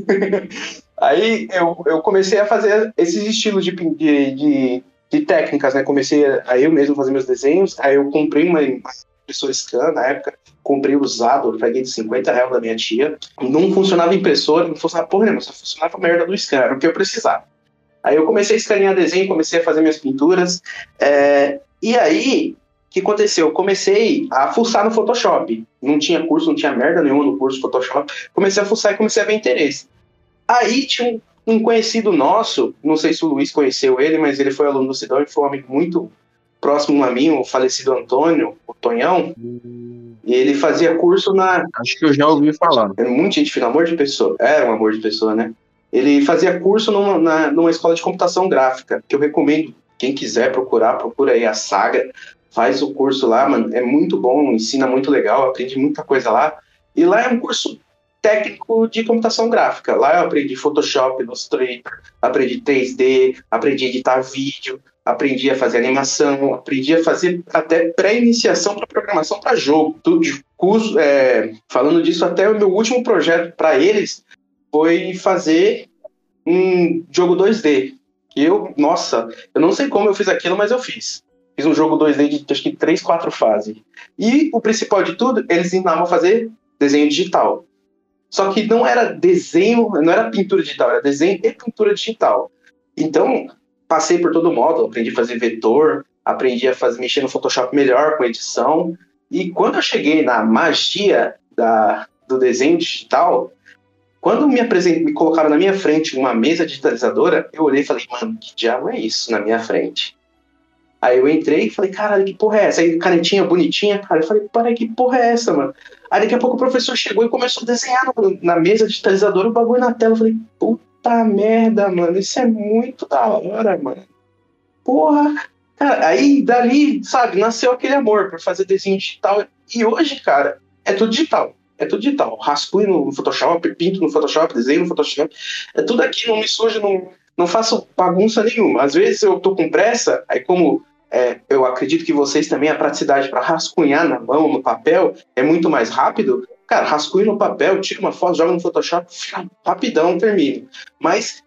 cara. <laughs> Aí eu, eu comecei a fazer esses estilos de, de, de, de técnicas, né? Comecei a, eu mesmo fazer meus desenhos. Aí eu comprei uma impressora scan na época. Comprei usado, paguei de 50 reais da minha tia. Não funcionava impressora, não funcionava porra nenhuma, só funcionava a merda do scan, era o que eu precisava. Aí eu comecei a escanear desenho, comecei a fazer minhas pinturas. é, e aí, o que aconteceu? Eu comecei a fuçar no Photoshop. Não tinha curso, não tinha merda nenhuma no curso Photoshop. Comecei a fuçar e comecei a ver interesse. Aí tinha um, um conhecido nosso, não sei se o Luiz conheceu ele, mas ele foi aluno do Sidão e foi um amigo muito próximo a mim, o falecido Antônio, o Tonhão. E ele fazia curso na, Acho que eu já ouvi falar. era muito gente fina, amor de pessoa. Era um amor de pessoa, né? Ele fazia curso numa, na- numa escola de computação gráfica, que eu recomendo, quem quiser procurar, procura aí a Saga, faz o curso lá, mano, é muito bom, ensina muito legal, aprendi muita coisa lá. E lá é um curso técnico de computação gráfica. Lá eu aprendi Photoshop, Illustrator, aprendi 3D, aprendi a editar vídeo, aprendi a fazer animação, aprendi a fazer até pré-iniciação para programação para jogo. Tudo de curso, é, falando disso, até o meu último projeto para eles foi fazer um jogo 2D. Que eu, nossa, eu não sei como eu fiz aquilo, mas eu fiz. Fiz um jogo 2D de acho que 3, 4 fases. E o principal de tudo, eles ensinavam a fazer desenho digital. Só que não era desenho, não era pintura digital, era desenho e pintura digital. Então, passei por todo modo, aprendi a fazer vetor, aprendi a fazer, mexer no Photoshop melhor com edição. E quando eu cheguei na magia da, do desenho digital, quando me, me colocaram na minha frente uma mesa digitalizadora, eu olhei e falei, mano, que diabo é isso na minha frente? Aí eu entrei e falei, caralho, que porra é essa? Aí canetinha bonitinha, cara. Eu falei, para que porra é essa, mano? Aí daqui a pouco o professor chegou e começou a desenhar na mesa digitalizadora o bagulho na tela. Eu falei, puta merda, mano, isso é muito da hora, mano. Porra. Cara, aí dali, sabe, nasceu aquele amor por fazer desenho digital. E hoje, cara, é tudo digital. É tudo digital. Rascunho no Photoshop, pinto no Photoshop, desenho no Photoshop. É tudo aqui, não me sujo, não, não faço bagunça nenhuma. Às vezes eu tô com pressa, aí como é, eu acredito que vocês também, a praticidade para rascunhar na mão, no papel, é muito mais rápido. Cara, rascunho no papel, tira uma foto, joga no Photoshop, <laughs> rapidão, termino. Mas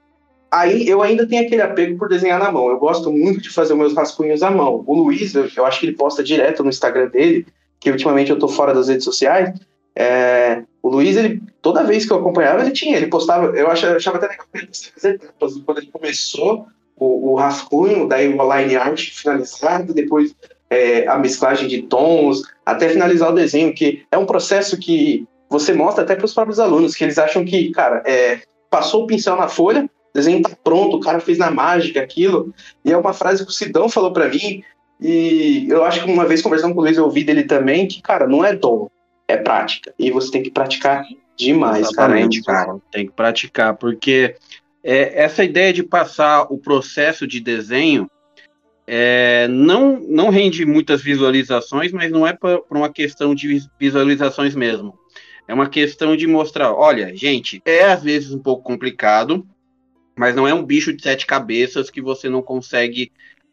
aí eu ainda tenho aquele apego por desenhar na mão. Eu gosto muito de fazer meus rascunhos à mão. O Luiz, eu, eu acho que ele posta direto no Instagram dele, que ultimamente eu tô fora das redes sociais. É, o Luiz, ele, toda vez que eu acompanhava, ele tinha, ele postava, eu achava, achava até legal. <laughs> Quando ele começou o, o rascunho, daí o line art finalizado, depois é, a mesclagem de tons, até finalizar o desenho, que é um processo que você mostra até para os próprios alunos, que eles acham que, cara, é, passou o pincel na folha, o desenho tá pronto, o cara fez na mágica aquilo, e é uma frase que o Sidão falou para mim, e eu acho que uma vez conversando com o Luiz, eu ouvi dele também, que, cara, não é dom, é prática, e você tem que praticar demais, Exatamente, cara. cara. Tem que praticar, porque é, essa ideia de passar o processo de desenho é, não, não rende muitas visualizações, mas não é por uma questão de vis- visualizações mesmo. É uma questão de mostrar, olha, gente, é às vezes um pouco complicado, mas não é um bicho de sete cabeças que você não consegue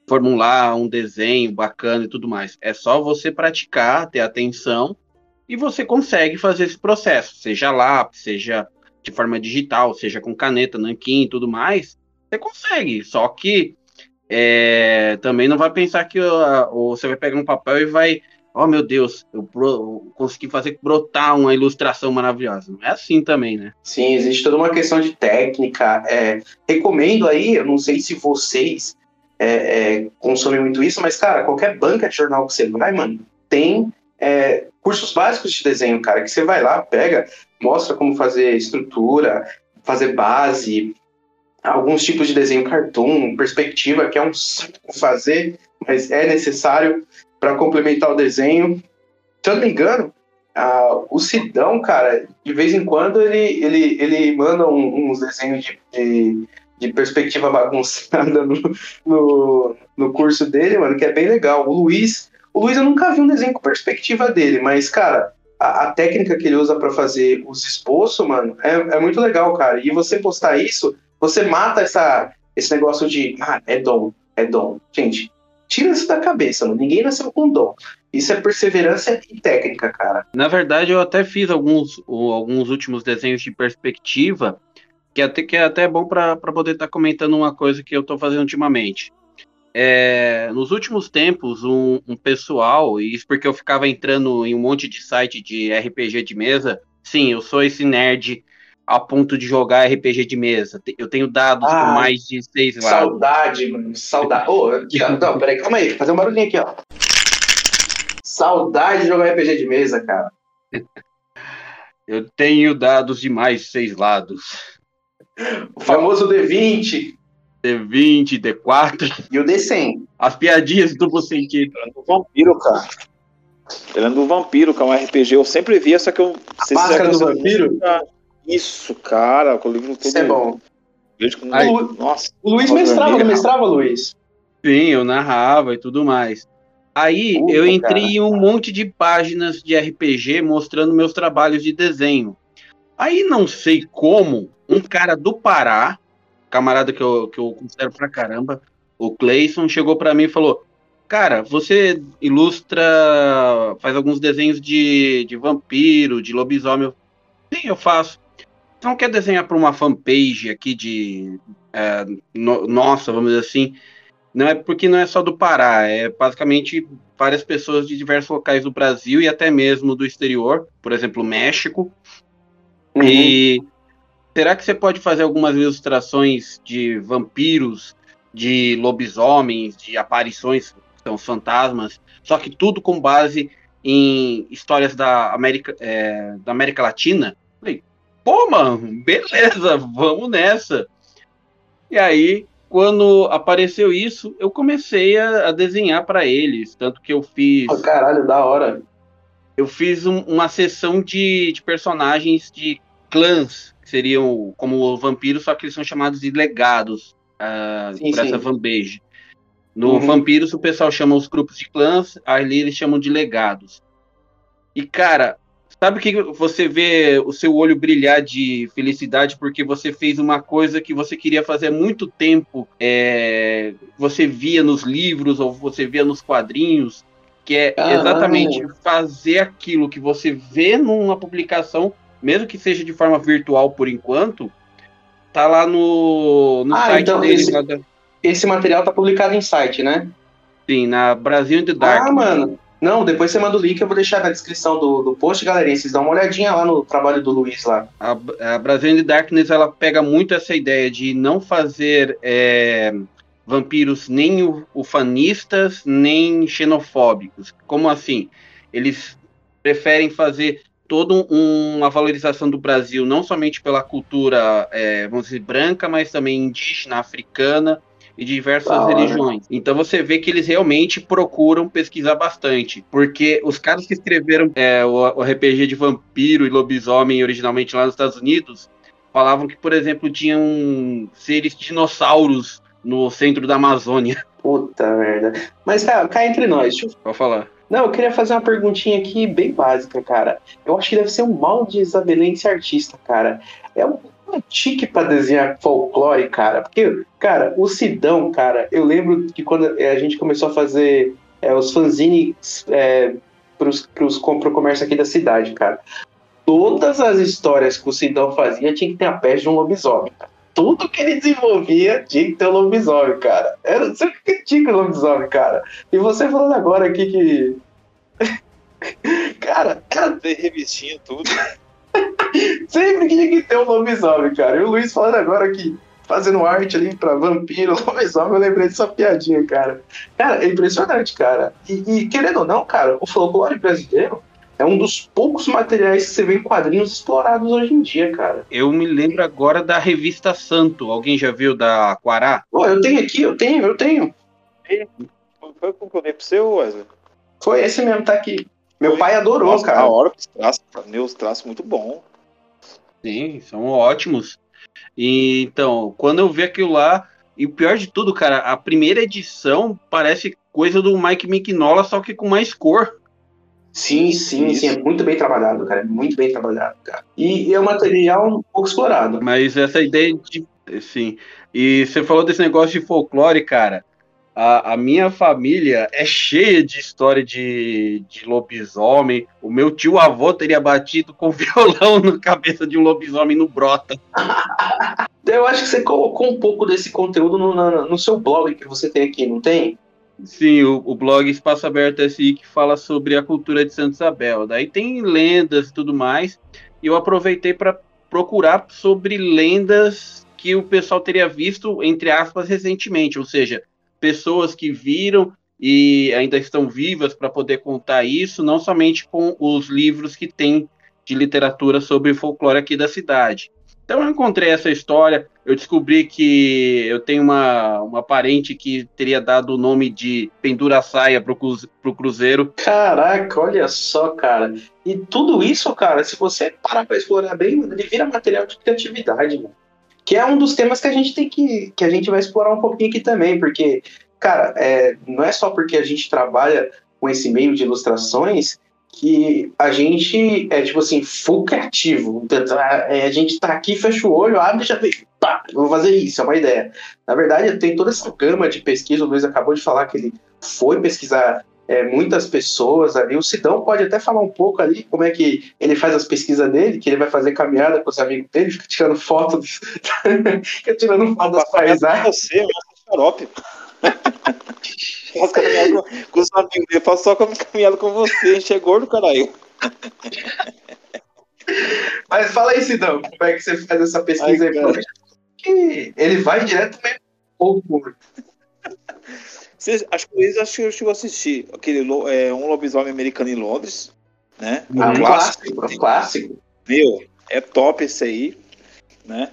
formular um desenho bacana e tudo mais. É só você praticar, ter atenção e você consegue fazer esse processo, seja lápis, seja de forma digital, seja com caneta, nanquim e tudo mais, você consegue. Só que é, também não vai pensar que você vai pegar um papel e vai, oh meu Deus, eu, eu consegui fazer brotar uma ilustração maravilhosa. Não é assim também, né? Sim, existe toda uma questão de técnica. é, recomendo aí, eu não sei se vocês é, é, consomem muito isso, mas, cara, qualquer banca de jornal que você vai, mano, tem é, cursos básicos de desenho, cara, que você vai lá, pega, mostra como fazer estrutura, fazer base, alguns tipos de desenho cartoon, perspectiva, que é um saco fazer, mas é necessário para complementar o desenho. Se eu não me engano, o Sidão, cara, de vez em quando ele, ele, ele manda um- uns desenhos de, de, de perspectiva bagunçada <laughs> no, no, no curso dele, mano, que é bem legal. O Luiz, o Luiz eu nunca vi um desenho com perspectiva dele, mas, cara, a, a técnica que ele usa para fazer os esboços, mano, é, é muito legal, cara. E você postar isso, você mata essa, esse negócio de, ah, é dom, é dom. Gente, tira isso da cabeça, mano. Ninguém nasceu com dom. Isso é perseverança e técnica, cara. Na verdade, eu até fiz alguns, alguns últimos desenhos de perspectiva, que até que é até bom para poder estar comentando uma coisa que eu estou fazendo ultimamente. É, nos últimos tempos, um, um pessoal, e isso porque eu ficava entrando em um monte de site de RPG de mesa. Sim, eu sou esse nerd a ponto de jogar RPG de mesa. Eu tenho dados Ah, com mais de seis lados. Saudade, mano. Saudade. Ô, aqui, ó. Não, peraí, calma aí. Fazer um barulhinho aqui, ó. Saudade de jogar RPG de mesa, cara. Eu tenho dados de mais de seis lados. O famoso D20 D20, D4, e o D100. as piadinhas duplo sentido. do vampiro, cara. Ele é do vampiro, que é um RPG. Eu sempre via, só que eu. A máscara do vampiro? Isso, cara, com o livro todo. Isso é bom. Aí. Nossa. O Luiz mestrava, não mestrava, Luiz? Sim, eu narrava e tudo mais. Aí Puta, eu entrei cara. em um monte de páginas de RPG mostrando meus trabalhos de desenho. Aí não sei como, um cara do Pará, camarada que eu, que eu considero pra caramba, o Clayson, chegou pra mim e falou: Cara, você ilustra, faz alguns desenhos de, de vampiro, de lobisomem. Sim, eu faço. Você não quer desenhar para uma fanpage aqui de. é, no- nossa, vamos dizer assim. Não é porque não é só do Pará, é basicamente várias pessoas de diversos locais do Brasil e até mesmo do exterior, por exemplo, México. Uhum. E será que você pode fazer algumas ilustrações de vampiros, de lobisomens, de aparições, que são fantasmas, só que tudo com base em histórias da América, é, da América Latina? Falei, pô, mano, beleza, vamos nessa. E aí, quando apareceu isso, eu comecei a, a desenhar para eles, tanto que eu fiz Pô, caralho, da hora. eu fiz um- uma sessão de, de personagens de clãs, que seriam como vampiros, só que eles são chamados de legados ah, Sim, por sim. essa fanpage. No Uhum. Vampiros, o pessoal chama os grupos de clãs, ali eles chamam de legados. E, cara, sabe o que você vê o seu olho brilhar de felicidade porque você fez uma coisa que você queria fazer há muito tempo, é, você via nos livros ou você via nos quadrinhos, que é exatamente fazer aquilo que você vê numa publicação, mesmo que seja de forma virtual por enquanto, tá lá no, no Ah, site então deles, esse- da- Esse material tá publicado em site, né? sim, na Brasil in the Dark. Ah, mano. Não, depois você manda o link, eu vou deixar na descrição do, do post, galerinha. Vocês dão uma olhadinha lá no trabalho do Luiz lá. A, a Brasil in the Darkness ela pega muito essa ideia de não fazer é, vampiros nem ufanistas nem xenofóbicos. Como assim? Eles preferem fazer toda um- uma valorização do Brasil, não somente pela cultura, é, vamos dizer, branca, mas também indígena, africana e diversas religiões. Então você vê que eles realmente procuram pesquisar bastante, porque os caras que escreveram é, o, o RPG de vampiro e lobisomem originalmente lá nos Estados Unidos falavam que, por exemplo, tinham seres dinossauros no centro da Amazônia. Puta merda. Mas, cara, cá entre nós. Deixa eu... Pode falar. Não, eu queria fazer uma perguntinha aqui bem básica, cara. Eu acho que deve ser um mal de isabelense artista, cara. É um, um tique pra desenhar folclore, cara. Porque, cara, o Sidão, cara, eu lembro que quando eh, a gente começou a fazer eh, os fanzines é, pros, pros, pro comércio aqui da cidade, cara. Todas as histórias que o Sidão fazia tinha que ter a peste de um lobisomem, cara. Tudo que ele desenvolvia tinha que ter um lobisomem, cara. Era sempre que tinha que ter um lobisomem, cara. E você falando agora aqui que. <laughs> cara, era Tem revistinha, tudo. <laughs> sempre tinha que ter um lobisomem, cara. E o Luiz falando agora que fazendo arte ali pra vampiro, <laughs> lobisomem, eu lembrei dessa piadinha, cara. Cara, é impressionante, cara. E, e, querendo ou não, cara, o folclore brasileiro é um dos poucos materiais que você vê em quadrinhos explorados hoje em dia, cara. Eu me lembro agora da revista Santo. Alguém já viu da Quará? Pô, eu tenho aqui, eu tenho, eu tenho. Foi com que eu dei pro seu, Wesley? Foi esse mesmo, tá aqui. Meu pai adorou, Nossa, cara. A hora que os traços, meu, os traços muito bom. Sim, são ótimos. E então, quando eu vi aquilo lá, e o pior de tudo, cara, a primeira edição parece coisa do Mike Mignola, só que com mais cor. Sim, sim, Isso. sim, é muito bem trabalhado, cara. é Muito bem trabalhado, cara. E, e é um material um pouco explorado. Mas essa ideia de. Sim. E você falou desse negócio de folclore, cara. A, a minha família é cheia de história de, de lobisomem. O meu tio avô teria batido com <laughs> violão na cabeça de um lobisomem no brota. <laughs> Eu acho que você colocou um pouco desse conteúdo no, na- no seu blog que você tem aqui, não tem? Sim, o, o blog Espaço Aberto SI que fala sobre a cultura de Santa Isabel. Daí tem lendas e tudo mais. E eu aproveitei para procurar sobre lendas que o pessoal teria visto, entre aspas, recentemente. Ou seja, pessoas que viram e ainda estão vivas para poder contar isso, não somente com os livros que tem de literatura sobre folclore aqui da cidade. Então eu encontrei essa história, eu descobri que eu tenho uma, uma parente que teria dado o nome de Pendura Saia pro, pro Cruzeiro. Caraca, olha só, cara. E tudo isso, cara, se você parar pra explorar bem, ele vira material de criatividade, mano. Que é um dos temas que a gente tem que. que a gente vai explorar um pouquinho aqui também, porque, cara, é, não é só porque a gente trabalha com esse meio de ilustrações que a gente é tipo assim, full criativo. Então, é, A gente tá aqui, fecha o olho, abre e já vem. Pá, vou fazer isso, é uma ideia. Na verdade, tem toda essa gama de pesquisa. O Luiz acabou de falar que ele foi pesquisar é, muitas pessoas ali. O Sidão pode até falar um pouco ali como é que ele faz as pesquisas dele, que ele vai fazer caminhada com os amigos dele, fica tirando foto, dos... <laughs> fica tirando foto das paisagens. Você, xarope. Faço caminhada com, com os amigos dele, faço só caminhada com você, enche gordo, caralho. Mas fala aí, Sidão, como é que você faz essa pesquisa Ai, aí? que ele vai direto mesmo. ao ponto. Vocês, acho que Luiz acho que eu chegou a assistir aquele é, Um Lobisomem Americano em Londres, né? Ah, Um clássico, clássico. Meu, é top esse aí, né?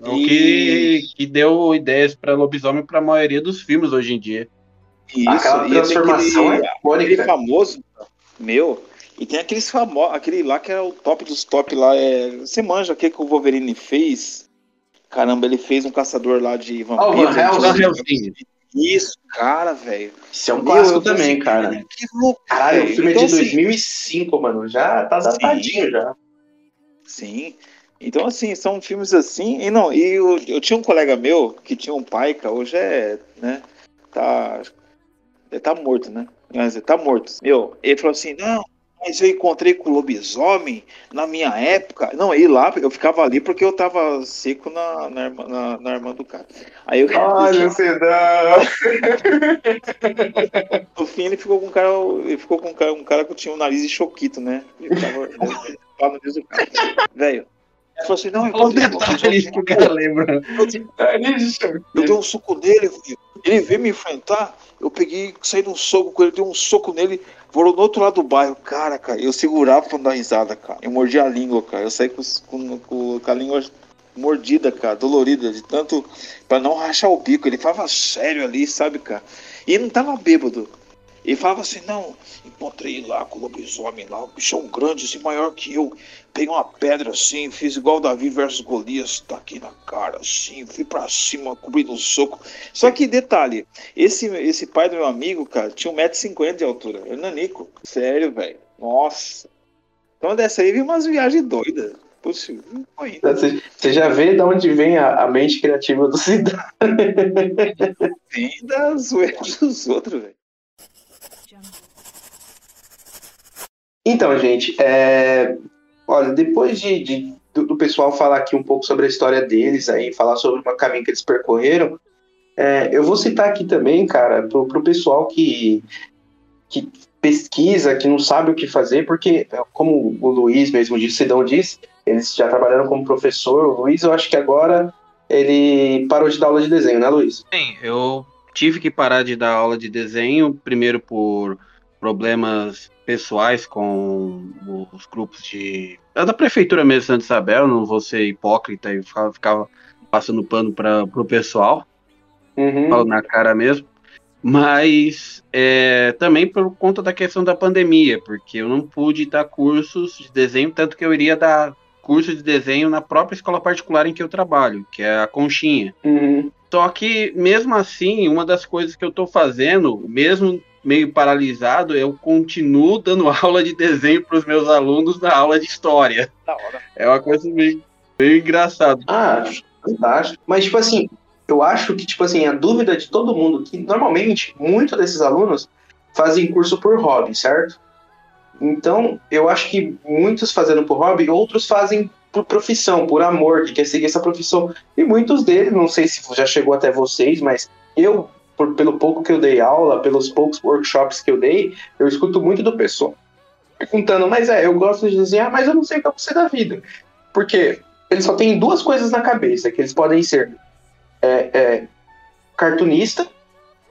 O que, que deu ideias para lobisomem para a maioria dos filmes hoje em dia. Isso, Aquela e tem transformação aquele, é aquele icônica. famoso, meu, e tem aqueles famosos, aquele lá que é o top dos top lá, é, você manja o que, que o Wolverine fez? Caramba, ele fez um caçador lá de Ah, vampiros. Van Helsing. Van Helsing. Isso, cara, velho. Isso é um Meu, clássico também, assim, cara. Que louco, Caralho, o filme é Então, de assim, 2005, mano. Já tá datadinho já. Sim. Então, assim, são filmes assim. E não, e eu, eu tinha um colega meu que tinha um pai, que hoje é, né? Tá. Ele tá morto, né? Mas ele tá morto. Meu, ele falou assim: não, mas eu encontrei com o lobisomem na minha época. Não, aí lá, eu ficava ali porque eu tava seco na, na, irmã, na, na irmã do cara. Aí eu. Olha o Sidão. No fim ele ficou com um cara, ele ficou com um cara, um cara que tinha um nariz de choquito, né? Ele <laughs> cara. Velho. Falou assim, não, eu Olha o detalhe que o cara lembra. Eu dei um soco nele, ele veio me enfrentar, eu peguei, saí de um soco com ele, dei um soco nele, foram no outro lado do bairro. Cara, cara, eu segurava pra não dar risada, cara. Eu mordi a língua, cara. Eu saí com, com- com- a língua mordida, cara, dolorida, de tanto. pra não rachar o bico. Ele falava sério ali, sabe, cara? E não tava bêbado. Ele falava assim, não, encontrei lá com o lobisomem lá, um bichão grande, assim, maior que eu. Peguei uma pedra assim, fiz igual Davi versus Golias, tá aqui na cara, assim, fui pra cima, cobrindo um soco. Só que detalhe, esse, esse pai do meu amigo, cara, tinha 1,50m de altura. Ele nanico. Sério, velho. Nossa. Então dessa aí vem umas viagens doidas. Foi ainda. Você já vê de onde vem a, a mente criativa do Sidão. Vem da zoeira dos outros, velho. Então, gente, é, olha, depois de, de- do, do pessoal falar aqui um pouco sobre a história deles aí, falar sobre o caminho que eles percorreram, é, eu vou citar aqui também, cara, pro, pro pessoal que, que pesquisa, que não sabe o que fazer, porque, como o Luiz mesmo disse, Sidão disse, eles já trabalharam como professor. O Luiz, eu acho que agora ele parou de dar aula de desenho, né, Luiz? Bem, eu tive que parar de dar aula de desenho, primeiro por problemas pessoais com os grupos de. É da prefeitura mesmo, Santa Isabel, não vou ser hipócrita e ficava, ficava passando pano para o pessoal, Uhum. falo na cara mesmo. Mas é, também por conta da questão da pandemia, porque eu não pude dar cursos de desenho, tanto que eu iria dar curso de desenho na própria escola particular em que eu trabalho, que é a Conchinha. Uhum. Só que, mesmo assim, uma das coisas que eu tô fazendo, mesmo meio paralisado, eu continuo dando <laughs> aula de desenho para os meus alunos na aula de história. É uma coisa meio, meio engraçada. Ah, fantástico. Mas, tipo assim, eu acho que, tipo assim, a dúvida de todo mundo, que normalmente muitos desses alunos fazem curso por hobby, certo? Então, eu acho que muitos fazendo por hobby, outros fazem por profissão, por amor, que quer seguir essa profissão. E muitos deles, não sei se já chegou até vocês, mas eu, por- pelo pouco que eu dei aula, pelos poucos workshops que eu dei, eu escuto muito do pessoal perguntando, mas é, eu gosto de desenhar, mas eu não sei o que eu ser da vida. Porque eles só têm duas coisas na cabeça, que eles podem ser é, é, cartunista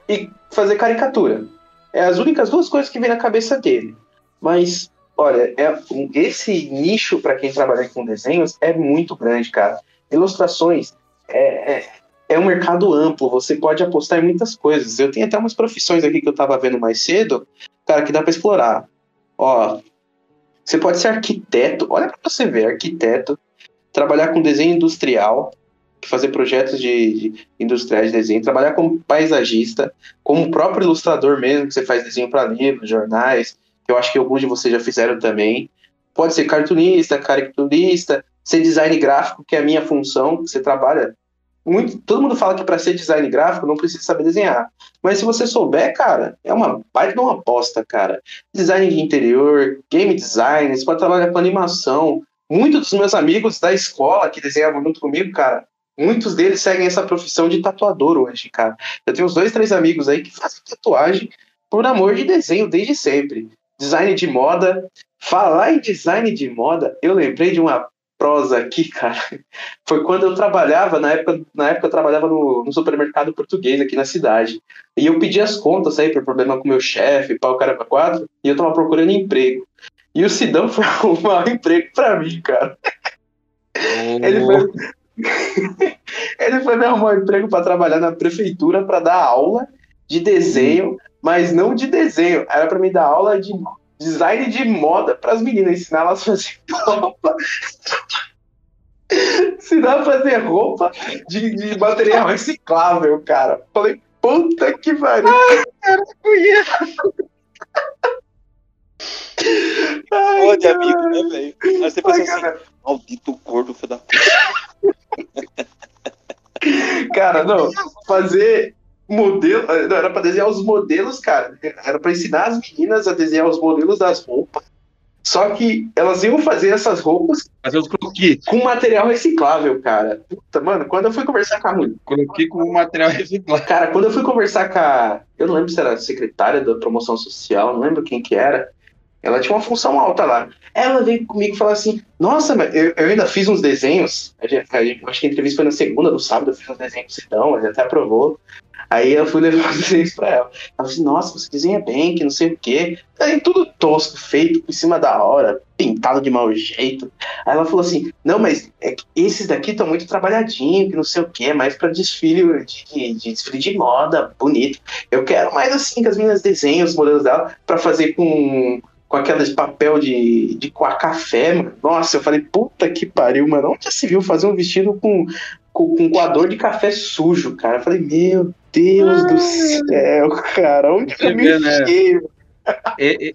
e fazer caricatura. É as únicas duas coisas que vem na cabeça dele. Mas, olha, é, esse nicho para quem trabalha com desenhos é muito grande, cara. Ilustrações é, é, um mercado amplo, você pode apostar em muitas coisas. Eu tenho até umas profissões aqui que eu tava vendo mais cedo, cara, que dá para explorar. Ó, você pode ser arquiteto, olha para você ver, arquiteto, trabalhar com desenho industrial, fazer projetos de, de industriais de desenho, trabalhar como paisagista, como próprio ilustrador mesmo, que você faz desenho para livros, jornais, que eu acho que alguns de vocês já fizeram também. Pode ser cartunista, caricaturista, ser design gráfico, que é a minha função, que você trabalha. Muito, todo mundo fala que para ser design gráfico não precisa saber desenhar. Mas se você souber, cara, é uma baita de uma aposta, cara. Design de interior, game design, você pode trabalhar com animação. Muitos dos meus amigos da escola que desenhavam junto comigo, cara, muitos deles seguem essa profissão de tatuador hoje, cara. Eu tenho uns dois, três amigos aí que fazem tatuagem por amor de desenho desde sempre. Design de moda. Falar em design de moda, eu lembrei de uma prosa aqui, cara. <laughs> Foi quando eu trabalhava, na época, na época eu trabalhava no, no supermercado português aqui na cidade. E eu pedi as contas aí por problema com o meu chefe, pau cara pra quatro, e eu tava procurando emprego. E o Sidão <laughs> foi arrumar um emprego pra mim, cara. Ele foi, <laughs> ele foi me arrumar um emprego pra trabalhar na prefeitura pra dar aula de desenho, mas não de desenho. Era pra me dar aula de design de moda pras meninas, ensinar elas a fazer roupa. ensinar a fazer roupa de, de material reciclável, cara. Falei, puta que pariu. Cara, Ai, de cara. amigo, né, velho? Aí você pensa Ai, assim, cara. maldito gordo, filho da puta. <laughs> Cara, não, fazer modelo, não, era pra desenhar os modelos, cara. Era pra ensinar as meninas a desenhar os modelos das roupas. Só que elas iam fazer essas roupas Fazer os croquis. com material reciclável, cara. Puta, mano, quando eu fui conversar com a mulher. Croquis com material reciclado. Cara, quando eu fui conversar com a. Eu não lembro se era a secretária da promoção social, não lembro quem que era. Ela tinha uma função alta lá. Ela veio comigo e falou assim: Nossa, mas eu, eu ainda fiz uns desenhos. A gente- a gente- acho que a entrevista foi na segunda, no sábado, eu fiz uns desenhos com o Sidão, ele até aprovou. Aí eu fui levar <laughs> os desenhos pra ela. Ela falou assim: Nossa, você desenha bem, que não sei o quê. Aí tudo tosco, feito por cima da hora, pintado de mau jeito. Aí ela falou assim: Não, mas é esses daqui estão muito trabalhadinhos, que não sei o quê, mais pra desfile de, de- de desfile de moda, bonito. Eu quero mais assim que as minhas desenham os modelos dela pra fazer com com aquelas papel de, de coar café, mano. Nossa, eu falei, puta que pariu, mano. Onde se viu fazer um vestido com, com, com coador de café sujo, cara? Eu falei, meu Deus do céu, cara. Onde que eu me né? enfiei? É,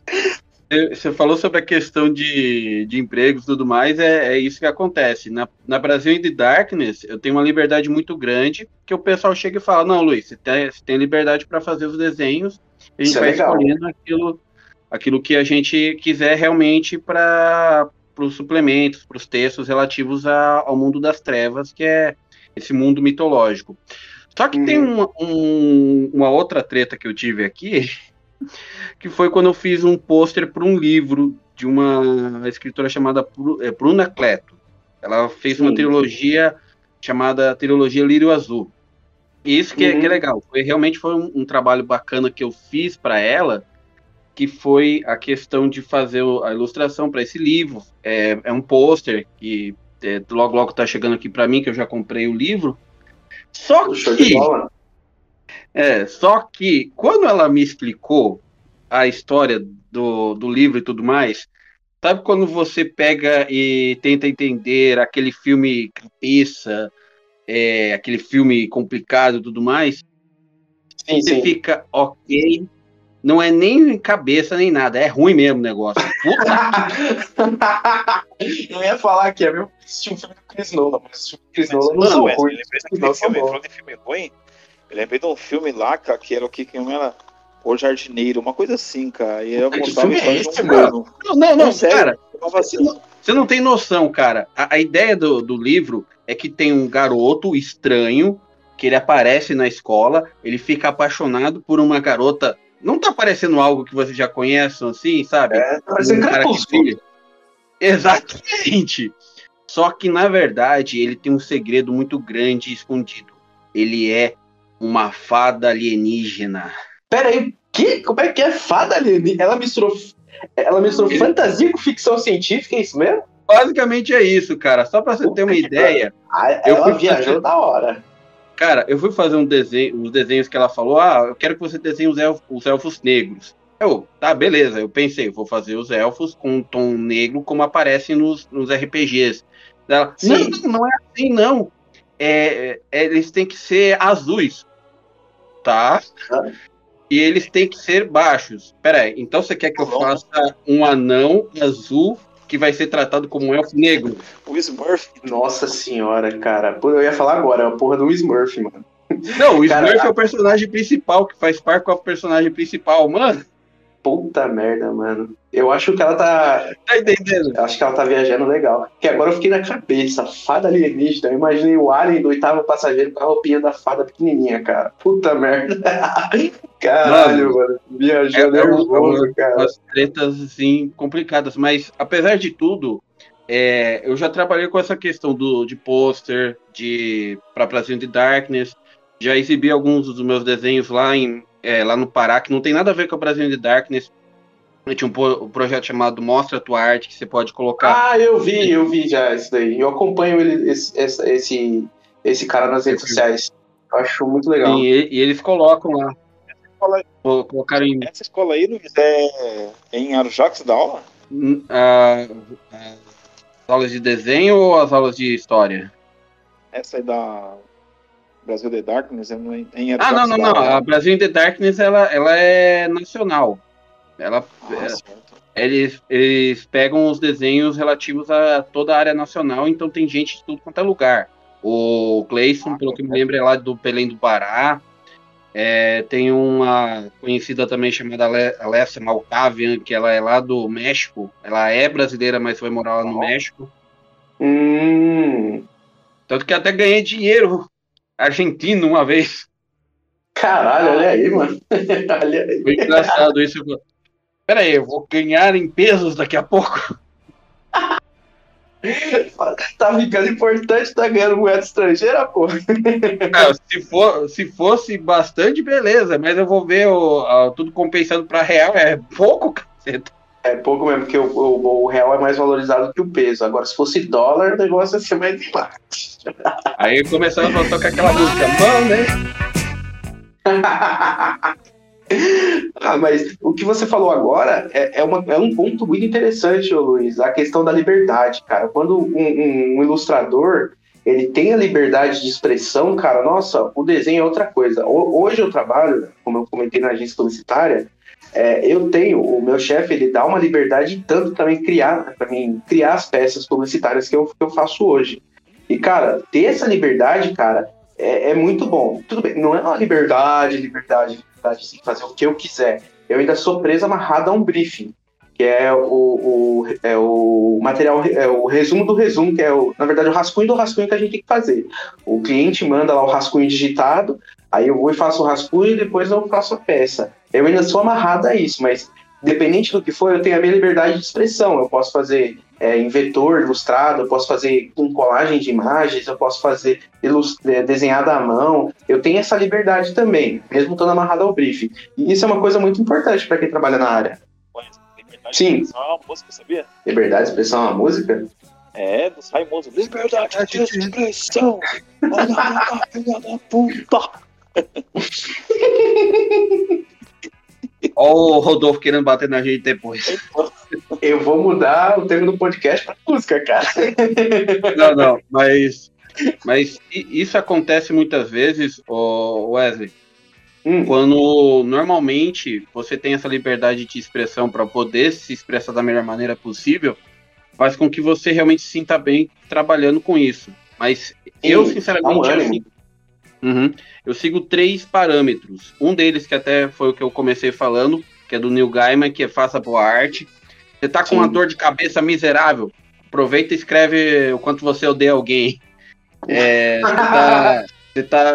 é, você falou sobre a questão de, de empregos e tudo mais, é, é isso que acontece. Na, na Brasil in the Darkness, eu tenho uma liberdade muito grande, que o pessoal chega e fala, não, Luiz, você tem, você tem liberdade para fazer os desenhos, a gente Isso é vai escolhendo aquilo, aquilo que a gente quiser realmente para os suplementos, para os textos relativos a- ao mundo das trevas, que é esse mundo mitológico. Só que tem uma, um- uma outra treta que eu tive aqui, <laughs> que foi quando eu fiz um pôster para um livro de uma escritora chamada eh, Bruna Cleto. Ela fez uma Sim. trilogia chamada Trilogia Lírio Azul. E isso que, é, Uhum. que é legal. Foi, realmente foi um, um trabalho bacana que eu fiz para ela, que foi a questão de fazer a ilustração para esse livro. É, é um pôster que é, logo logo está chegando aqui para mim, que eu já comprei o livro. Só que é, só que quando ela me explicou a história do, do livro e tudo mais, sabe quando você pega e tenta entender aquele filme cabeça, é, aquele filme complicado e tudo mais, Sim, você sim. fica ok, não é nem cabeça nem nada, é ruim mesmo o negócio. Puta <laughs> Eu ia falar que é meu assistir um filme do Chris Nolan, mas assisti o Chris Nolan não são filme, bons. falou de filme ruim. Eu lembrei de um filme lá, cara, que era o que que não era O Jardineiro, uma coisa assim, cara. E eu Que contava é esse, um mano? Não, não, não, sério, cara, eu falava assim, você não tem noção, cara. A, a ideia do, do livro é que tem um garoto estranho que ele aparece na escola, ele fica apaixonado por uma garota. Não tá parecendo algo que vocês já conhecem, assim, sabe? É, tá parecendo Um Crepúsculo. Exatamente. Só que, na verdade, ele tem um segredo muito grande e escondido. Ele é uma fada alienígena. Pera aí, que? Como é que é fada alienígena? Ela misturou, ela misturou Ele- fantasia com ficção científica, é isso mesmo? Basicamente é isso, cara. Só pra você ter uma ideia. Ah, Eu ela viajou fazer- da hora. Cara, eu fui fazer um desenho, os desenhos que ela falou. Ah, eu quero que você desenhe os elfos, os elfos negros. Eu, tá, beleza. Eu pensei, vou fazer os elfos com um tom negro como aparece nos, nos RPGs. Ela, não, não, não é assim, não. É, é, eles têm que ser azuis. Tá? Ah. E eles têm que ser baixos. Pera aí, então você quer que eu Tá faça um anão azul que vai ser tratado como um elfo negro? o Smurf. Nossa senhora, cara. Pô, eu ia falar agora, é a porra do Smurf, mano. Não, o Cara, Smurf é o personagem principal, que faz par com o personagem principal, mano. Puta merda, mano. Eu acho que ela tá. Tá entendendo? eu Acho que ela tá viajando legal. Que agora eu fiquei na cabeça, fada alienígena. Eu imaginei o Alien do oitavo passageiro com a roupinha da fada pequenininha, cara. Puta merda. <laughs> Caralho, mano. Viajou É- é um- nervoso, cara. Umas tretas, assim, complicadas. Mas, apesar de tudo, é, eu já trabalhei com essa questão do, de pôster, de pra Brasil de Darkness. Já exibi alguns dos meus desenhos lá, em, é, lá no Pará, que não tem nada a ver com a Brasil de Darkness. Eu tinha um, um projeto chamado Mostra a Tua Arte, que você pode colocar. Ah, eu vi, eu vi já isso daí. Eu acompanho ele, esse, esse, esse, cara nas redes sociais. Eu acho muito legal. e, e eles colocam lá. Aí. Co- Colocaram em Essa escola aí, Luiz, é, é em Arujá que você dá aula? A- as aulas de desenho ou as aulas de história? Essa aí da Brasil The Darkness é em em Ah, não, que não, não. A Brasil in the Darkness ela, ela é nacional. Ela, Ah, é- eles, eles pegam os desenhos relativos a toda a área nacional, então tem gente de tudo quanto é lugar. O Cleison, pelo que me lembro, é lá do Belém do Pará. É, tem uma conhecida também chamada Ale- Alessia Malcavian, que ela é lá do México. Ela é brasileira, mas foi morar lá no. México. Hum. Tanto que até ganhei dinheiro argentino uma vez. Caralho, olha aí, mano. <laughs> olha aí. Foi engraçado isso. Pera aí, eu vou ganhar em pesos daqui a pouco. <laughs> Tá ficando importante, tá ganhando moeda estrangeira, pô. Ah, se, for, se fosse bastante, beleza, mas eu vou ver o, a- tudo compensando pra real, é pouco, caceta. É pouco mesmo, porque o, o- o real é mais valorizado que o peso. Agora, se fosse dólar, o negócio ia ser mais embaixo. <laughs> Aí começava a tocar aquela música, mano, né? <laughs> ah, mas o que você falou agora é, é, uma- é um ponto muito interessante, Luiz, a questão da liberdade, cara. Quando um, um- um ilustrador ele tem a liberdade de expressão, cara, nossa, o desenho é outra coisa. Ho- Hoje eu trabalho, como eu comentei na agência publicitária, é, eu tenho, o meu chefe, ele dá uma liberdade de tanto também criar, para mim, criar as peças publicitárias que eu, que eu faço hoje. E, cara, ter essa liberdade, cara, é, é muito bom. Tudo bem, não é uma liberdade, liberdade, liberdade de fazer o que eu quiser. Eu ainda sou preso amarrado a um briefing, que é o, o, é o material, é o resumo do resumo, que é, o, na verdade, o rascunho do rascunho que a gente tem que fazer. O cliente manda lá o rascunho digitado, aí eu vou e faço o rascunho e depois eu faço a peça. Eu ainda sou amarrado a isso, mas independente do que for, eu tenho a minha liberdade de expressão. Eu posso fazer é, em vetor ilustrado, eu posso fazer com colagem de imagens, eu posso fazer é, desenhado à mão. Eu tenho essa liberdade também, mesmo estando amarrado ao briefing. E isso é uma coisa muito importante para quem trabalha na área. Liberdade Sim. de expressão é uma música, sabia? Liberdade de expressão é uma música? É, dos Raimundos. Liberdade de expressão. <laughs> Olha lá, filha da puta. <laughs> Ó o Rodolfo querendo bater na gente depois. Eu vou mudar o tema do podcast para música, cara. Não, não, mas, mas isso acontece muitas vezes, Wesley. Hum, Quando normalmente você tem essa liberdade de expressão para poder se expressar da melhor maneira possível, faz com que você realmente se sinta bem trabalhando com isso. Mas eu, Sim, sinceramente, dá um eu sigo, Uhum. Eu sigo três parâmetros. Um deles, que até foi o que eu comecei falando, que é do Neil Gaiman, que é faça boa arte. Você tá com Sim. uma dor de cabeça miserável, aproveita e escreve o quanto você odeia alguém. É, você tá. <laughs> Você tá,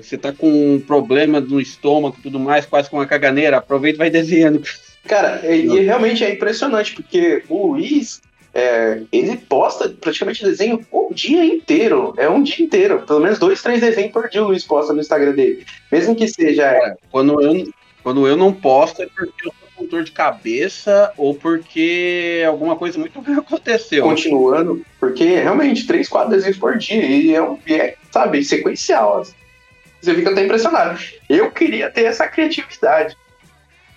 você tá com um problema no estômago e tudo mais, quase com uma caganeira, aproveita e vai desenhando. Cara, e, e realmente é impressionante, porque o Luiz, é, ele posta praticamente desenho o dia inteiro. É um dia inteiro. Pelo menos dois, três desenhos por dia o Luiz posta no Instagram dele. Mesmo que seja. é, Quando eu, quando eu não posto é porque eu tô com dor de cabeça ou porque alguma coisa muito ruim <laughs> aconteceu. continuando, porque realmente, três, quatro desenhos por dia. E é, um, é sabe, sequencial. Você fica até impressionado. Eu queria ter essa criatividade.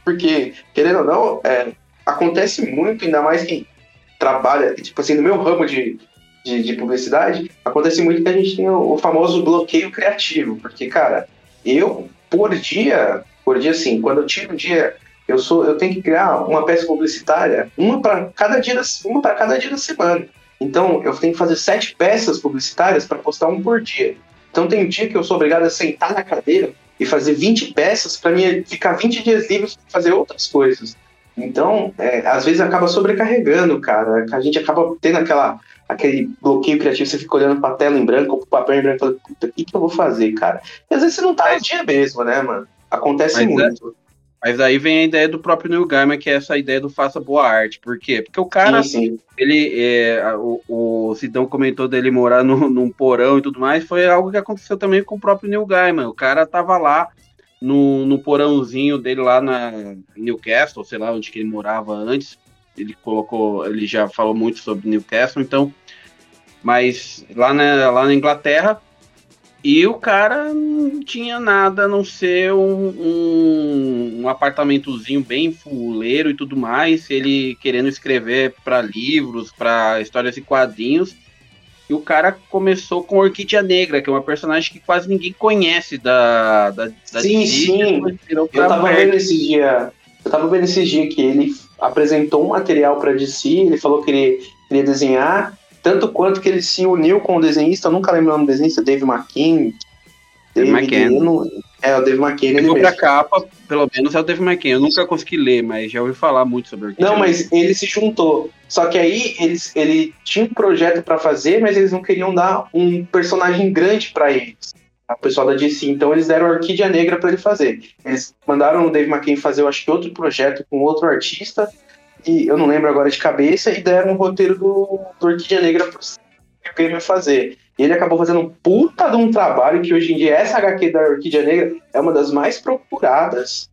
Porque, querendo ou não, é, acontece muito, ainda mais quem trabalha, tipo assim, no meu ramo de, de, de publicidade, acontece muito que a gente tem o, o famoso bloqueio criativo. Porque, cara, eu, por dia, por dia assim, quando eu tiro um dia, eu sou, eu tenho que criar uma peça publicitária, uma para cada dia, uma para cada dia da semana. Então, eu tenho que fazer sete peças publicitárias para postar um por dia. Então, tem um dia que eu sou obrigado a sentar na cadeira e fazer 20 peças para mim ficar 20 dias livres para fazer outras coisas. Então, é, às vezes acaba sobrecarregando, cara. A gente acaba tendo aquela, aquele bloqueio criativo, você fica olhando pra tela em branco pro papel em branco e fala, puta, o que, que eu vou fazer, cara? E às vezes você não tá no dia mesmo, né, mano? Acontece Mas é- muito. Mas aí vem a ideia do próprio Neil Gaiman, que é essa ideia do faça boa arte. Por quê? Porque o cara, sim, sim. ele, é, o, o Sidão comentou dele morar no, num porão e tudo mais, foi algo que aconteceu também com o próprio Neil Gaiman. O cara tava lá no, no porãozinho dele lá na Newcastle, sei lá onde que ele morava antes. Ele colocou, ele já falou muito sobre Newcastle, então, mas lá na, lá na Inglaterra. E o cara não tinha nada a não ser um, um, um apartamentozinho bem fuleiro e tudo mais. Ele querendo escrever para livros, para histórias e quadrinhos. E o cara começou com Orquídea Negra, que é uma personagem que quase ninguém conhece da, da, da Sim, DC, sim. Eu tava Marvel. vendo esse dia. Eu tava vendo esse dia que ele apresentou um material pra DC, ele falou que ele queria desenhar, tanto quanto que ele se uniu com o desenhista, eu nunca lembro o nome do desenhista, Dave McKean. Dave McKean. é, o Dave McKean, ele Ficou pra mesmo. capa, pelo menos é o Dave McKean. Eu nunca consegui ler, mas já ouvi falar muito sobre Orquídea Não, mas ele se juntou. Só que aí eles, ele tinha um projeto pra fazer, mas eles não queriam dar um personagem grande pra eles. A pessoal da DC. Então eles deram a Orquídea Negra pra ele fazer. Eles mandaram o Dave McKean fazer, eu acho que outro projeto com outro artista. E eu não lembro agora de cabeça. E deram o roteiro do, do Orquídea Negra pro Gamer fazer. E ele acabou fazendo um puta de um trabalho que hoje em dia essa HQ da Orquídea Negra é uma das mais procuradas.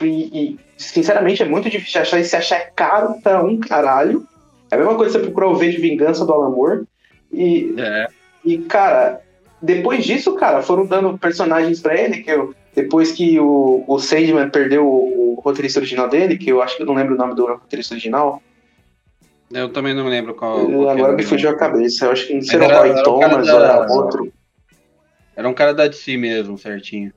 E, e, sinceramente é muito difícil achar. E se achar é caro pra um caralho. É a mesma coisa que você procurar o V de Vingança do Alan Moore. E, É. e, cara, depois disso, cara, foram dando personagens pra ele, que eu, depois que o, o Sandman perdeu o, o roteirista original dele, que eu acho que eu não lembro o nome do roteirista original, Eu também não lembro qual. eu- agora me fugiu a cabeça. Eu acho que não sei se era o era- Roy o cara Thomas ou era outro. Era um cara da DC mesmo, certinho.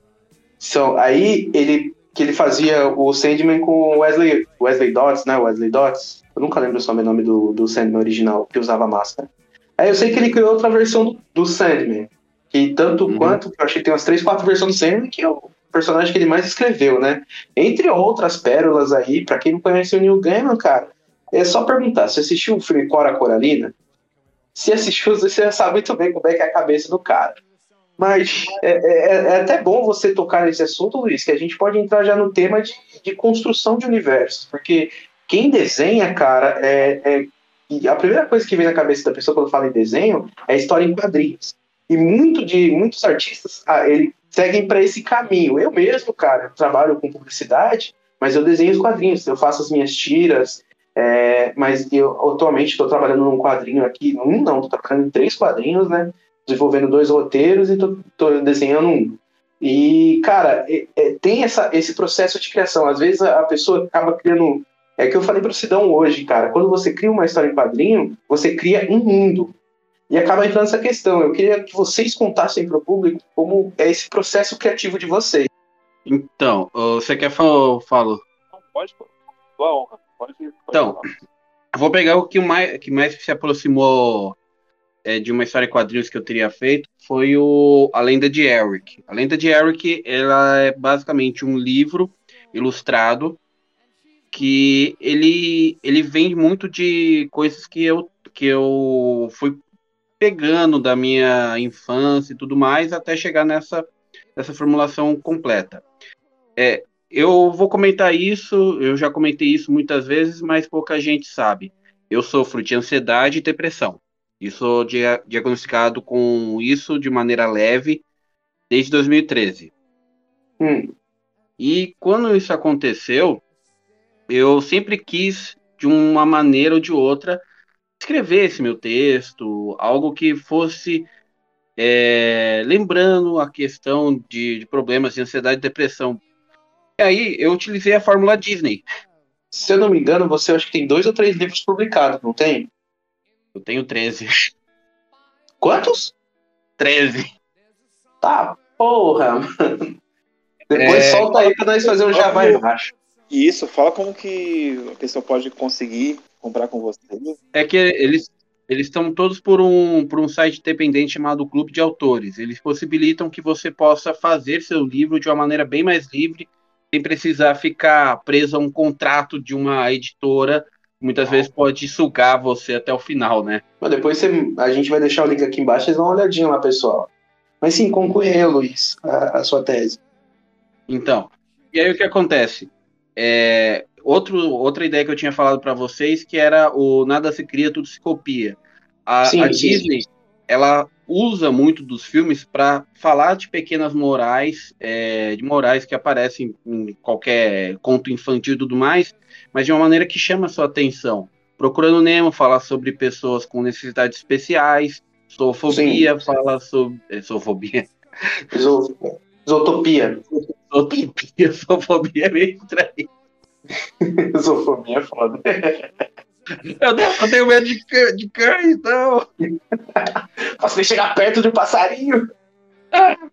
Então, aí ele que ele fazia o Sandman com o Wesley, Wesley Dodds, né? Wesley Dodds. Eu nunca lembro o sobrenome do, do Sandman original, que usava máscara. Aí eu sei que ele criou outra versão do, do Sandman. Que tanto Uhum. quanto, eu achei que tem umas três, quatro versões do Sandman, que é o personagem que ele mais escreveu, né? Entre outras pérolas aí, pra quem não conhece o Neil Gaiman, cara, é só perguntar, você assistiu o filme Cora Coralina? Se assistiu, você já sabe muito bem como é que é a cabeça do cara. Mas é, é- é até bom você tocar nesse assunto, Luiz, que a gente pode entrar já no tema de, de construção de universos. Porque quem desenha, cara, é, é- a primeira coisa que vem na cabeça da pessoa quando fala em desenho é história em quadrinhos. E muito de, muitos artistas ah, ele, seguem para esse caminho. Eu mesmo, cara, trabalho com publicidade, mas eu desenho os quadrinhos, eu faço as minhas tiras. é, mas eu atualmente estou trabalhando num quadrinho aqui, num não, estou trabalhando em três quadrinhos, né? Desenvolvendo dois roteiros e tô, tô desenhando um. E, cara, é- é, tem essa, esse processo de criação. Às vezes a, a pessoa acaba criando. É que eu falei pro Sidão hoje, cara. Quando você cria uma história em quadrinho, você cria um mundo. E acaba entrando essa questão. Eu queria que vocês contassem para o público como é esse processo criativo de vocês. Então, você quer falar? Falo. Não, pode. Tua honra. Pode, pode Então, falar. Vou pegar o que mais, que mais se aproximou é, de uma história em quadrinhos que eu teria feito foi o A Lenda de Eric. A Lenda de Eric ela é basicamente um livro ilustrado que ele, ele vem muito de coisas que eu, que eu fui pegando da minha infância e tudo mais até chegar nessa, nessa formulação completa. É, eu vou comentar isso, eu já comentei isso muitas vezes, mas pouca gente sabe. Eu sofro de ansiedade e depressão. E sou dia- diagnosticado com isso de maneira leve desde 2013. Hum, E quando isso aconteceu, eu sempre quis, de uma maneira ou de outra, escrever esse meu texto, algo que fosse é, lembrando a questão de, de problemas de ansiedade e depressão. E aí eu utilizei a fórmula Disney. se eu não me engano, você acho que tem dois ou três livros publicados, não tem? Eu tenho 13. <laughs> Quantos? 13. Tá, porra, mano. Depois É. solta aí pra nós fazer um jabá embaixo. E isso, fala como que a pessoa pode conseguir comprar com você. É que eles eles estão todos por um, por um site independente chamado Clube de Autores. Eles possibilitam que você possa fazer seu livro de uma maneira bem mais livre, sem precisar ficar preso a um contrato de uma editora. Muitas vezes pode sugar você até o final, né? Mas depois você- a gente vai deixar o link aqui embaixo, vocês dão uma olhadinha lá, pessoal. Mas sim, aí, Luiz, a, a sua tese. Então, e aí o que acontece? É, outro, outra ideia que eu tinha falado para vocês que era o nada se cria, tudo se copia. A, Sim, a sim. Disney, ela usa muito dos filmes para falar de pequenas morais, é, de morais que aparecem em qualquer conto infantil e tudo mais, mas de uma maneira que chama a sua atenção. Procurando Nemo fala sobre pessoas com necessidades especiais, zoofobia fala sobre é, zoofobia, Isotopia. zootopia, <laughs> zoofobia é meio estranho. <laughs> Isofobia é foda. Eu, não- eu tenho medo de, cã- de cães, então. <laughs> Você chegar perto de um passarinho.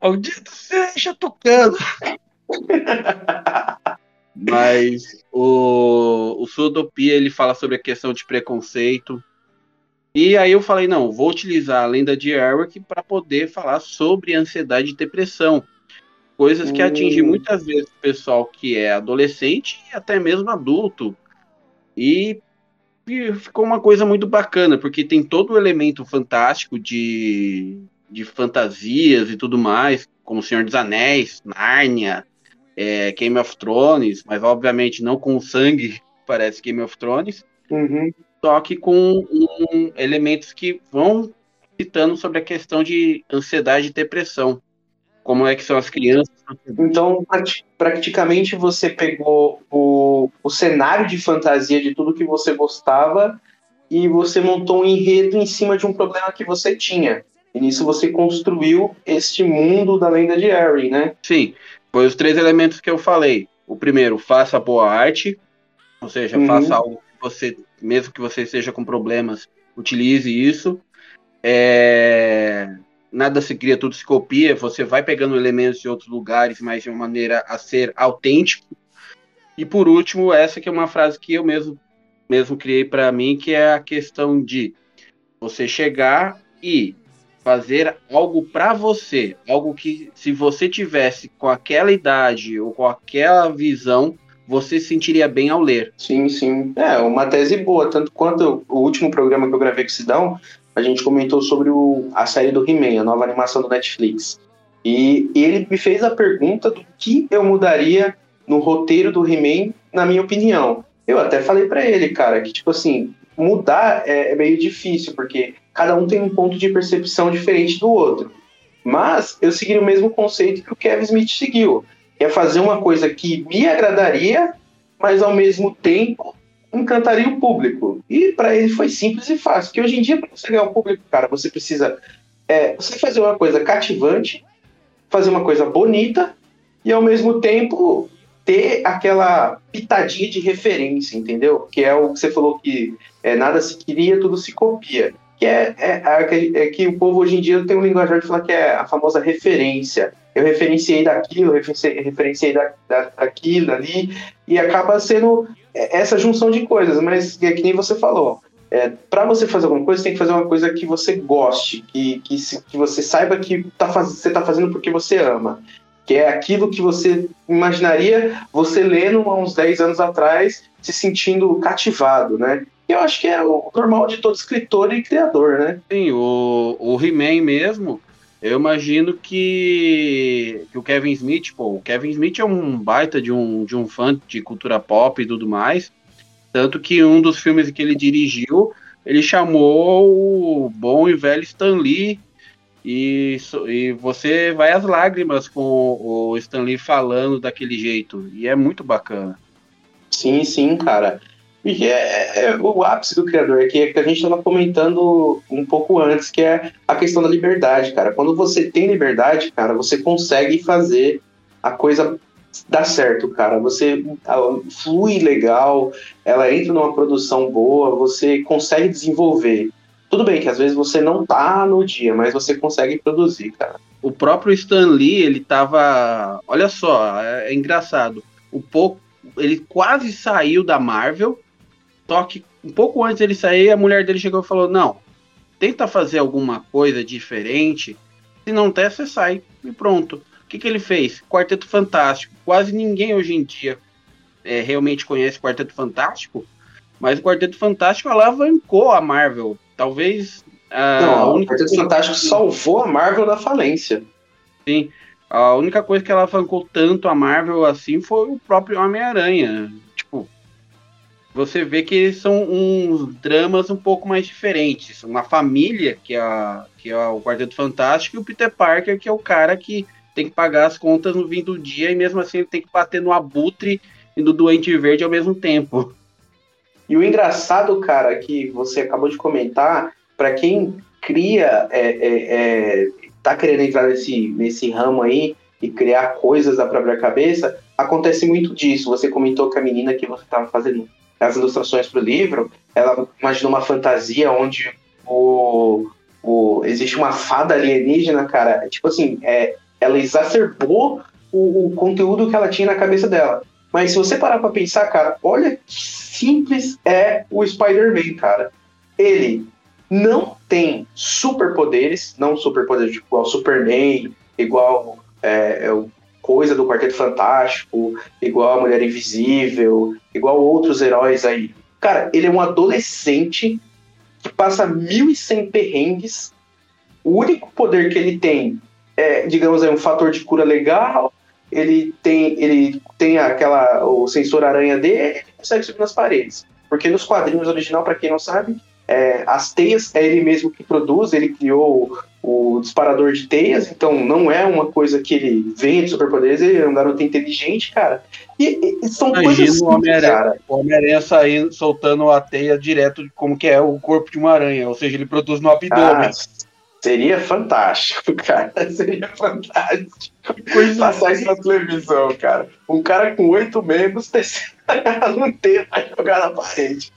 Maldito seja tocando. <laughs> Mas o, o Zootopia, ele fala sobre a questão de preconceito. E aí eu falei, não, vou utilizar a lenda de Eric para poder falar sobre ansiedade e depressão. Coisas que Hum. atingem muitas vezes o pessoal que é adolescente e até mesmo adulto. E ficou uma coisa muito bacana, porque tem todo o elemento fantástico de, de fantasias e tudo mais, como Senhor dos Anéis, Nárnia, é, Game of Thrones, mas obviamente não com sangue, <laughs> parece Game of Thrones, Uhum. só que com um- elementos que vão citando sobre a questão de ansiedade e depressão. Como é que são as crianças. Então, prati- praticamente você pegou o, o cenário de fantasia de tudo que você gostava e você montou um enredo em cima de um problema que você tinha. E nisso você construiu este mundo da lenda de Harry, né? Sim, foi os três elementos que eu falei. O primeiro, faça boa arte, ou seja, Uhum. faça algo que você, mesmo que você esteja com problemas, utilize isso. É, Nada se cria, tudo se copia. Você vai pegando elementos de outros lugares, mas de uma maneira a ser autêntico. E por último, essa que é uma frase que eu mesmo, mesmo criei para mim, que é a questão de você chegar e fazer algo para você, algo que se você tivesse com aquela idade ou com aquela visão, você se sentiria bem ao ler. Sim, sim. É, uma tese boa. Tanto quanto o último programa que eu gravei com o Sidão, a gente comentou sobre o, a série do He-Man, a nova animação do Netflix. E, e ele me fez a pergunta do que eu mudaria no roteiro do He-Man, na minha opinião. Eu até falei pra ele, cara, que tipo assim, mudar é, é meio difícil, porque cada um tem um ponto de percepção diferente do outro. Mas eu segui o mesmo conceito que o Kevin Smith seguiu, é fazer uma coisa que me agradaria, mas ao mesmo tempo encantaria o público. E para ele foi simples e fácil, porque hoje em dia, para você ganhar o público, cara, você precisa é, você fazer uma coisa cativante, fazer uma coisa bonita e ao mesmo tempo ter aquela pitadinha de referência, entendeu? Que é o que você falou que é, nada se queria, tudo se copia. Que é, é, é, que- é que o povo hoje em dia tem um linguajar de falar que é a famosa referência. Eu referenciei daquilo, eu referenciei, da, da, daquilo ali, e acaba sendo essa junção de coisas, mas é que nem você falou. É, para você fazer alguma coisa, você tem que fazer uma coisa que você goste, que, que, se- que você saiba que tá faz, você está fazendo porque você ama. Que é aquilo que você imaginaria você lendo há uns 10 anos atrás, se sentindo cativado, né? Eu acho que é o normal de todo escritor e criador, né? Sim, o, o He-Man mesmo, eu imagino que, que o Kevin Smith, pô, o Kevin Smith é um baita de um, de um fã de cultura pop e tudo mais. Tanto que um dos filmes que ele dirigiu, ele chamou o bom e velho Stan Lee. E, e você vai às lágrimas com o Stan Lee falando daquele jeito. E é muito bacana. Sim, sim, cara. E é, é o ápice do criador, é que, é que a gente estava comentando um pouco antes, que é a questão da liberdade, cara. Quando você tem liberdade, cara, você consegue fazer a coisa dar certo, cara. Você flui legal, ela entra numa produção boa, você consegue desenvolver. Tudo bem que às vezes você não tá no dia, mas você consegue produzir, cara. o próprio Stan Lee, ele tava. Olha só, é, é engraçado. O pouco, ele quase saiu da Marvel, só que um pouco antes dele sair, a mulher dele chegou e falou: Não, tenta fazer alguma coisa diferente. Se não der, você sai. E pronto. O que, que ele fez? Quarteto Fantástico. Quase ninguém hoje em dia é, realmente conhece Quarteto Fantástico, mas o Quarteto Fantástico alavancou a Marvel. Talvez a não, o única Quarteto coisa- Fantástico salvou a Marvel da falência. Sim. A única coisa que ela alavancou tanto a Marvel assim foi o próprio Homem-Aranha. Você vê que são uns dramas um pouco mais diferentes. Uma família, que é, a, que é o Quarteto Fantástico, e o Peter Parker, que é o cara que tem que pagar as contas no fim do dia, e mesmo assim ele tem que bater no abutre e no Doente Verde ao mesmo tempo. E o engraçado, cara, que você acabou de comentar, para quem cria, é, é, é, tá querendo entrar nesse, nesse ramo aí e criar coisas da própria cabeça, acontece muito disso. Você comentou que a menina que você estava fazendo as ilustrações para o livro, ela imaginou uma fantasia onde o, o, existe uma fada alienígena, cara. Tipo assim, é, ela exacerbou o, o conteúdo que ela tinha na cabeça dela. Mas se você parar pra pensar, cara, olha que simples é o Spider-Man, cara. Ele não tem superpoderes, não superpoderes tipo, igual Superman, igual é, é, coisa do Quarteto Fantástico, igual a Mulher Invisível, igual outros heróis aí. Cara, ele é um adolescente que passa 1.100 perrengues. O único poder que ele tem é, digamos aí, um fator de cura legal. Ele tem, ele tem aquela o sensor aranha dele, ele consegue subir nas paredes. Porque nos quadrinhos original, para quem não sabe, é, as teias é ele mesmo que produz, ele criou o, disparador de teias, então não é uma coisa que ele vem de superpoderes, ele é um garoto inteligente, cara. E, e são Imagina coisas o Homem-Aranha. Homem-Aranha saindo, soltando a teia direto como que é o corpo de uma aranha, ou seja, ele produz no abdômen. Ah, seria fantástico, <laughs> cara. Seria fantástico. Coisa Passar isso na televisão, cara. Um cara com oito membros <laughs> tecendo <laughs> não ter pra jogar na parede.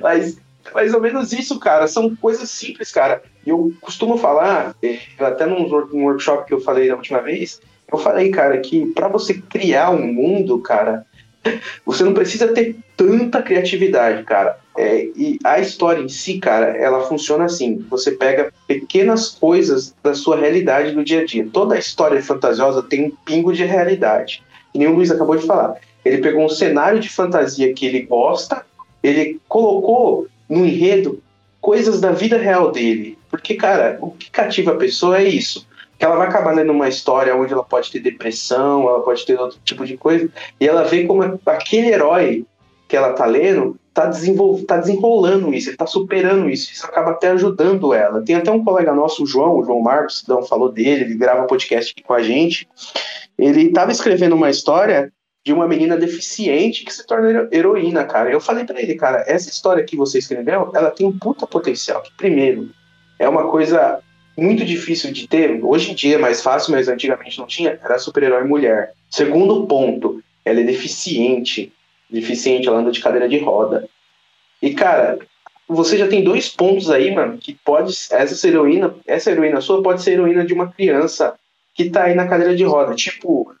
Mas mais ou menos isso, cara. São coisas simples, cara. E eu costumo falar, eh, até num, wor- num workshop que eu falei da última vez, eu falei, cara, que para você criar um mundo, cara, <laughs> você não precisa ter tanta criatividade, cara. É, e a história em si, cara, ela funciona assim. Você pega pequenas coisas da sua realidade do dia a dia. Toda história fantasiosa tem um pingo de realidade. Que nem o Luiz acabou de falar. Ele pegou um cenário de fantasia que ele gosta, ele colocou no enredo coisas da vida real dele. Porque, cara, o que cativa a pessoa é isso. Que ela vai acabar lendo uma história onde ela pode ter depressão, ela pode ter outro tipo de coisa, e ela vê como aquele herói que ela tá lendo tá, desenvol... tá desenrolando isso, ele tá superando isso, isso acaba até ajudando ela. Tem até um colega nosso, o João, o João Marcos, Sidão falou dele, ele grava podcast aqui com a gente. Ele tava escrevendo uma história de uma menina deficiente que se torna hero- heroína, cara. Eu falei pra ele, cara, essa história que você escreveu, ela tem um puta potencial. Que, primeiro, é uma coisa muito difícil de ter. Hoje em dia é mais fácil, mas antigamente não tinha. Era super-herói mulher. Segundo ponto, ela é deficiente. Deficiente, ela anda de cadeira de roda. E, cara, você já tem dois pontos aí, mano, que pode. Essa heroína, essa heroína sua pode ser heroína de uma criança que tá aí na cadeira de roda. Tipo,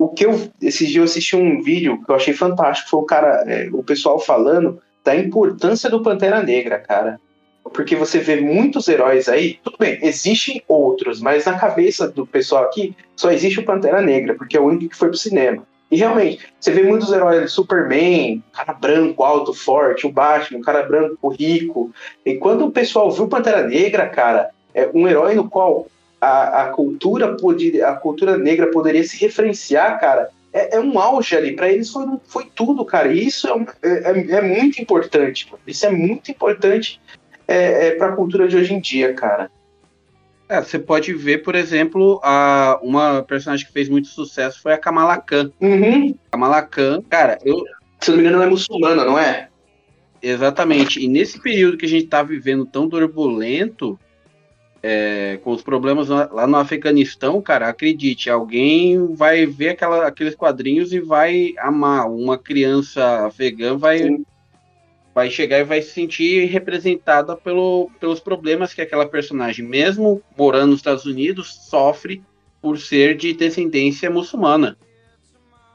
o que eu. Esses dias eu assisti um vídeo que eu achei fantástico. Foi o cara, é, o pessoal falando da importância do Pantera Negra, cara. Porque você vê muitos heróis aí, tudo bem, existem outros, mas na cabeça do pessoal aqui só existe o Pantera Negra, porque é o único que foi pro cinema. E realmente, você vê muitos heróis, Superman, cara branco, alto, forte, o Batman, cara branco, rico. E quando o pessoal viu Pantera Negra, cara, é um herói no qual a, a cultura poderia, a cultura negra poderia se referenciar, cara, é, é um auge ali. Para eles foi, foi tudo, cara. E isso é, um- é, é- é muito importante. mano. Isso é muito importante é, é, para a cultura de hoje em dia, cara. É, você pode ver, por exemplo, a, uma personagem que fez muito sucesso foi a Kamala Khan. Uhum. Kamala Khan, cara, eu. Se não me engano, ela é muçulmana, não é? Exatamente. E nesse período que a gente tá vivendo tão turbulento, é, com os problemas lá no Afeganistão, cara, acredite, alguém vai ver aquela- aqueles quadrinhos e vai amar. Uma criança afegã vai, Sim. vai chegar e vai se sentir representada pelo, pelos problemas que aquela personagem, mesmo morando nos Estados Unidos, sofre por ser de descendência muçulmana.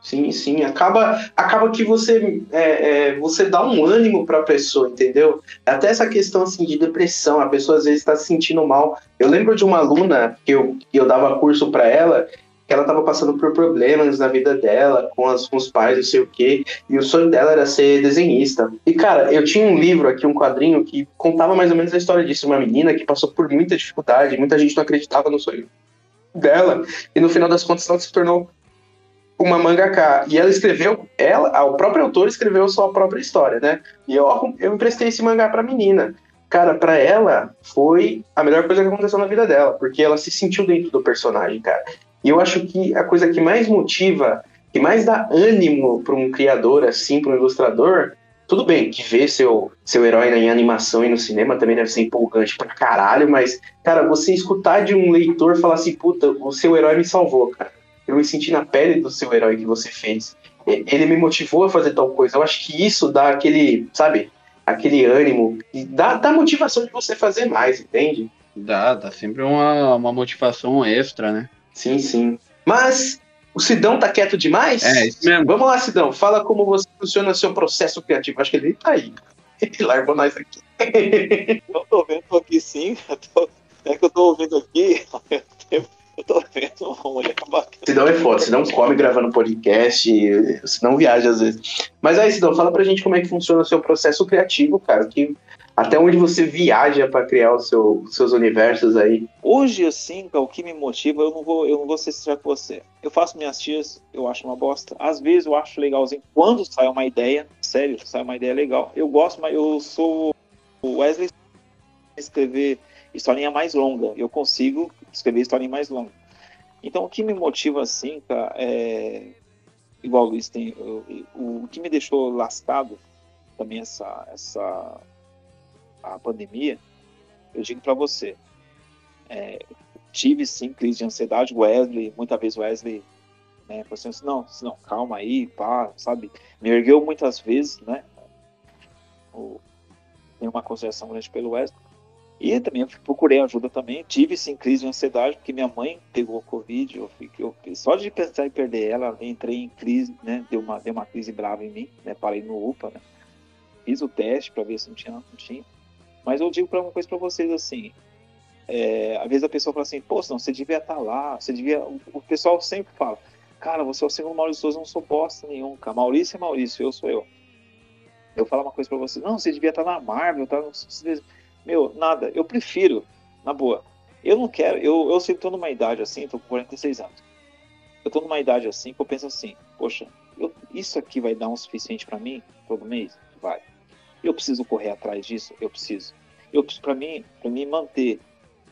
Sim, sim. Acaba, acaba que você, é, é, você dá um ânimo para a pessoa, entendeu? Até essa questão assim de depressão, a pessoa às vezes está se sentindo mal. Eu lembro de uma aluna que eu, que eu dava curso para ela, que ela estava passando por problemas na vida dela, com, as, com os pais, não sei o quê, e o sonho dela era ser desenhista. E, cara, eu tinha um livro aqui, um quadrinho, que contava mais ou menos a história disso. Uma menina que passou por muita dificuldade, muita gente não acreditava no sonho dela, e no final das contas ela se tornou uma mangaka. E ela escreveu, ela, o próprio autor escreveu sua própria história, né? E eu, eu emprestei esse mangá pra menina. Cara, pra ela foi a melhor coisa que aconteceu na vida dela, porque ela se sentiu dentro do personagem, cara. E eu acho que a coisa que mais motiva, que mais dá ânimo pra um criador assim, pra um ilustrador, tudo bem que ver seu, seu herói em animação e no cinema também deve ser empolgante pra caralho, mas, cara, você escutar de um leitor falar assim, puta, o seu herói me salvou, cara eu me senti na pele do seu herói que você fez. Ele me motivou a fazer tal coisa. Eu acho que isso dá aquele, sabe, aquele ânimo, e dá, dá motivação de você fazer mais, entende? Dá, dá sempre uma, uma motivação extra, né? Sim, sim. Mas o Sidão tá quieto demais? É, isso mesmo. Vamos lá, Sidão, fala como você funciona o seu processo criativo. Acho que ele tá aí. Ele largou nós aqui. <laughs> Eu tô vendo, tô aqui sim. eu tô- é que eu tô ouvindo aqui. <laughs> ao mesmo tempo, <laughs> Eu tô vendo uma mulher bacana. Sidão é foda, Sidão come gravando podcast, Sidão viaja às vezes. Mas aí, Sidão, fala pra gente como é que funciona o seu processo criativo, cara. Que, até onde você viaja pra criar os seu, seus universos aí. Hoje, assim, o que me motiva, eu não vou, eu não vou ser sincero com você. Eu faço minhas tias, eu acho uma bosta. Às vezes eu acho legalzinho. Quando sai uma ideia, sério, sai uma ideia legal. Eu gosto, mas eu sou o Wesley escrever historinha mais longa. Eu consigo escrever historinha mais longa. Então, o que me motiva, assim, cara, é. Igual o Luiz tem. o, que me deixou lascado também essa, essa a pandemia, eu digo para você, é, tive sim crise de ansiedade, Wesley, muitas vezes Wesley, né, falou assim, não, não, calma aí, pá, sabe, me ergueu muitas vezes, né, o, tem uma consideração grande pelo Wesley, e também eu procurei ajuda também, tive sim crise de ansiedade, porque minha mãe pegou Covid, eu fiquei, eu, só de pensar em perder ela, entrei em crise, né, deu uma, deu uma crise brava em mim, né, parei no UPA, né, fiz o teste para ver se não tinha, não tinha, mas eu digo para uma coisa para vocês assim, é, às vezes a pessoa fala assim, pô, não, você devia estar lá, você devia. O, o pessoal sempre fala, cara, você é o segundo Maurício Souza, não sou bosta nenhum, cara. Maurício é Maurício, eu sou eu. Eu falo uma coisa para você, não, você devia estar na Marvel, tá? Meu, nada, eu prefiro, na boa. Eu não quero, eu, eu sei que tô numa idade assim, tô com 46 anos. Eu tô numa idade assim que eu penso assim, poxa, eu- isso aqui vai dar um suficiente para mim todo mês? Vai. Eu preciso correr atrás disso? Eu preciso. Eu preciso, para mim, para mim manter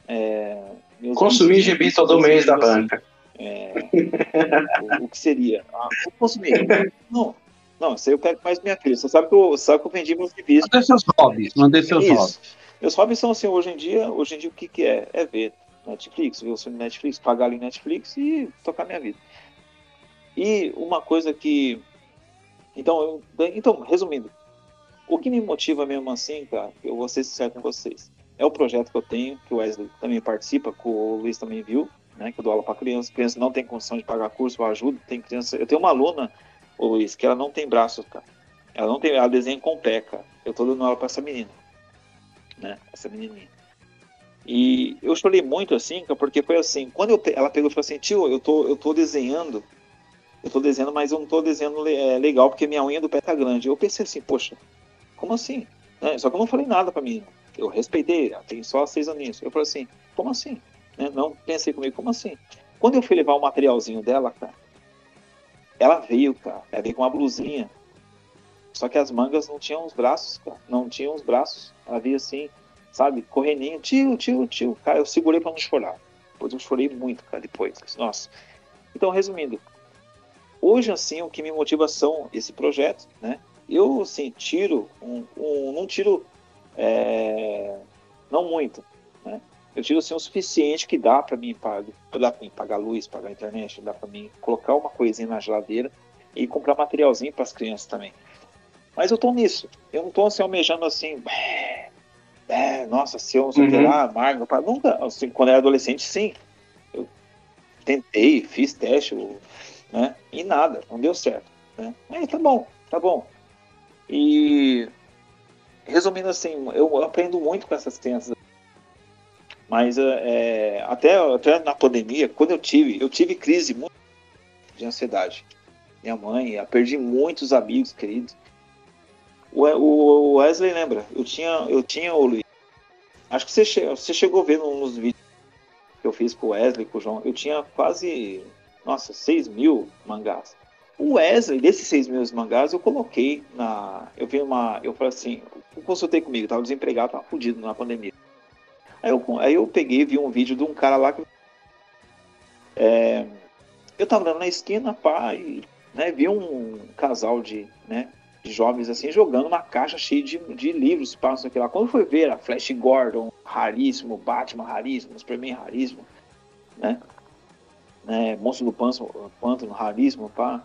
é, meus Consumir vícios, gibi todo mês da assim, banca. é, o, o que seria? Ah, consumir. Não, não, isso aí eu quero mais minha filha. Você sabe que eu, sabe que eu vendi meus gibis. Manter seus hobbies, manter seus Isso. hobbies. Meus hobbies são assim, hoje em dia, hoje em dia o que, que é? É ver Netflix, ver o filme Netflix, pagar ali Netflix e tocar minha vida. E uma coisa que. Então, eu- então, resumindo, o que me motiva mesmo assim, cara, eu vou ser sincero com vocês, é o projeto que eu tenho, que o Wesley também participa, que o Luiz também viu, né? Que eu dou aula para criança, criança não tem condição de pagar curso, eu ajudo. Tem criança, eu tenho uma aluna, ô Luiz, que ela não tem braço, cara. Ela não tem, ela desenha com o pé, cara. Eu tô dando aula para essa menina, né? Essa menininha. E eu chorei muito assim, porque foi assim, quando eu, ela pegou e falou assim, tio, eu tô, eu tô desenhando, eu tô desenhando, mas eu não tô desenhando é, legal porque minha unha do pé tá grande. Eu pensei assim, poxa, como assim? Né? Só que eu não falei nada pra mim. Eu respeitei, ela tem só seis aninhos. Eu falei assim, como assim? Né? Não pensei comigo, como assim? Quando eu fui levar o materialzinho dela, cara, ela veio, cara, ela veio com uma blusinha. Só que as mangas não tinham os braços, cara. Não tinham os braços. Veio assim, sabe, correninho, tio, tio, tio. Cara, eu segurei pra não chorar. Depois eu chorei muito, cara, depois. Nossa. Então, resumindo, hoje, assim, o que me motiva são esse projeto, né? Eu, assim, tiro, um, um- não tiro, é, não muito, né? Eu tiro, assim, o suficiente que dá pra mim pagar, dá pra mim pagar luz, pagar internet, dá pra mim colocar uma coisinha na geladeira e comprar materialzinho para as crianças também. Mas eu tô nisso. Eu não tô, assim, almejando, assim, <sighs> é, nossa, se eu não sei Uhum. lá, nunca, assim, quando eu era adolescente, sim. Eu tentei, fiz teste, né? E nada, não deu certo. Né? Mas tá bom, tá bom. E resumindo assim, eu aprendo muito com essas crianças. Mas é, até, até na pandemia, quando eu tive, eu tive crise muito de ansiedade. Minha mãe, eu perdi muitos amigos queridos. O, Wesley lembra? Eu tinha, eu tinha o Luiz. Acho que você, che- você chegou a ver nos vídeos que eu fiz com o Wesley, com o João. Eu tinha quase, nossa, 6 mil mangás. O Wesley, desses 6 mil mangás, eu coloquei na. Eu vi uma. Eu falei assim, eu consultei comigo, tava desempregado, tava fudido na pandemia. Aí eu, aí eu peguei vi um vídeo de um cara lá que. é, eu tava andando na esquina, pá, e né, vi um casal de, né, jovens assim jogando uma caixa cheia de, de livros, pá, não lá. Quando foi ver a Flash Gordon, raríssimo, Batman raríssimo, Superman raríssimo, né? né Monstro do Pântano raríssimo, pá.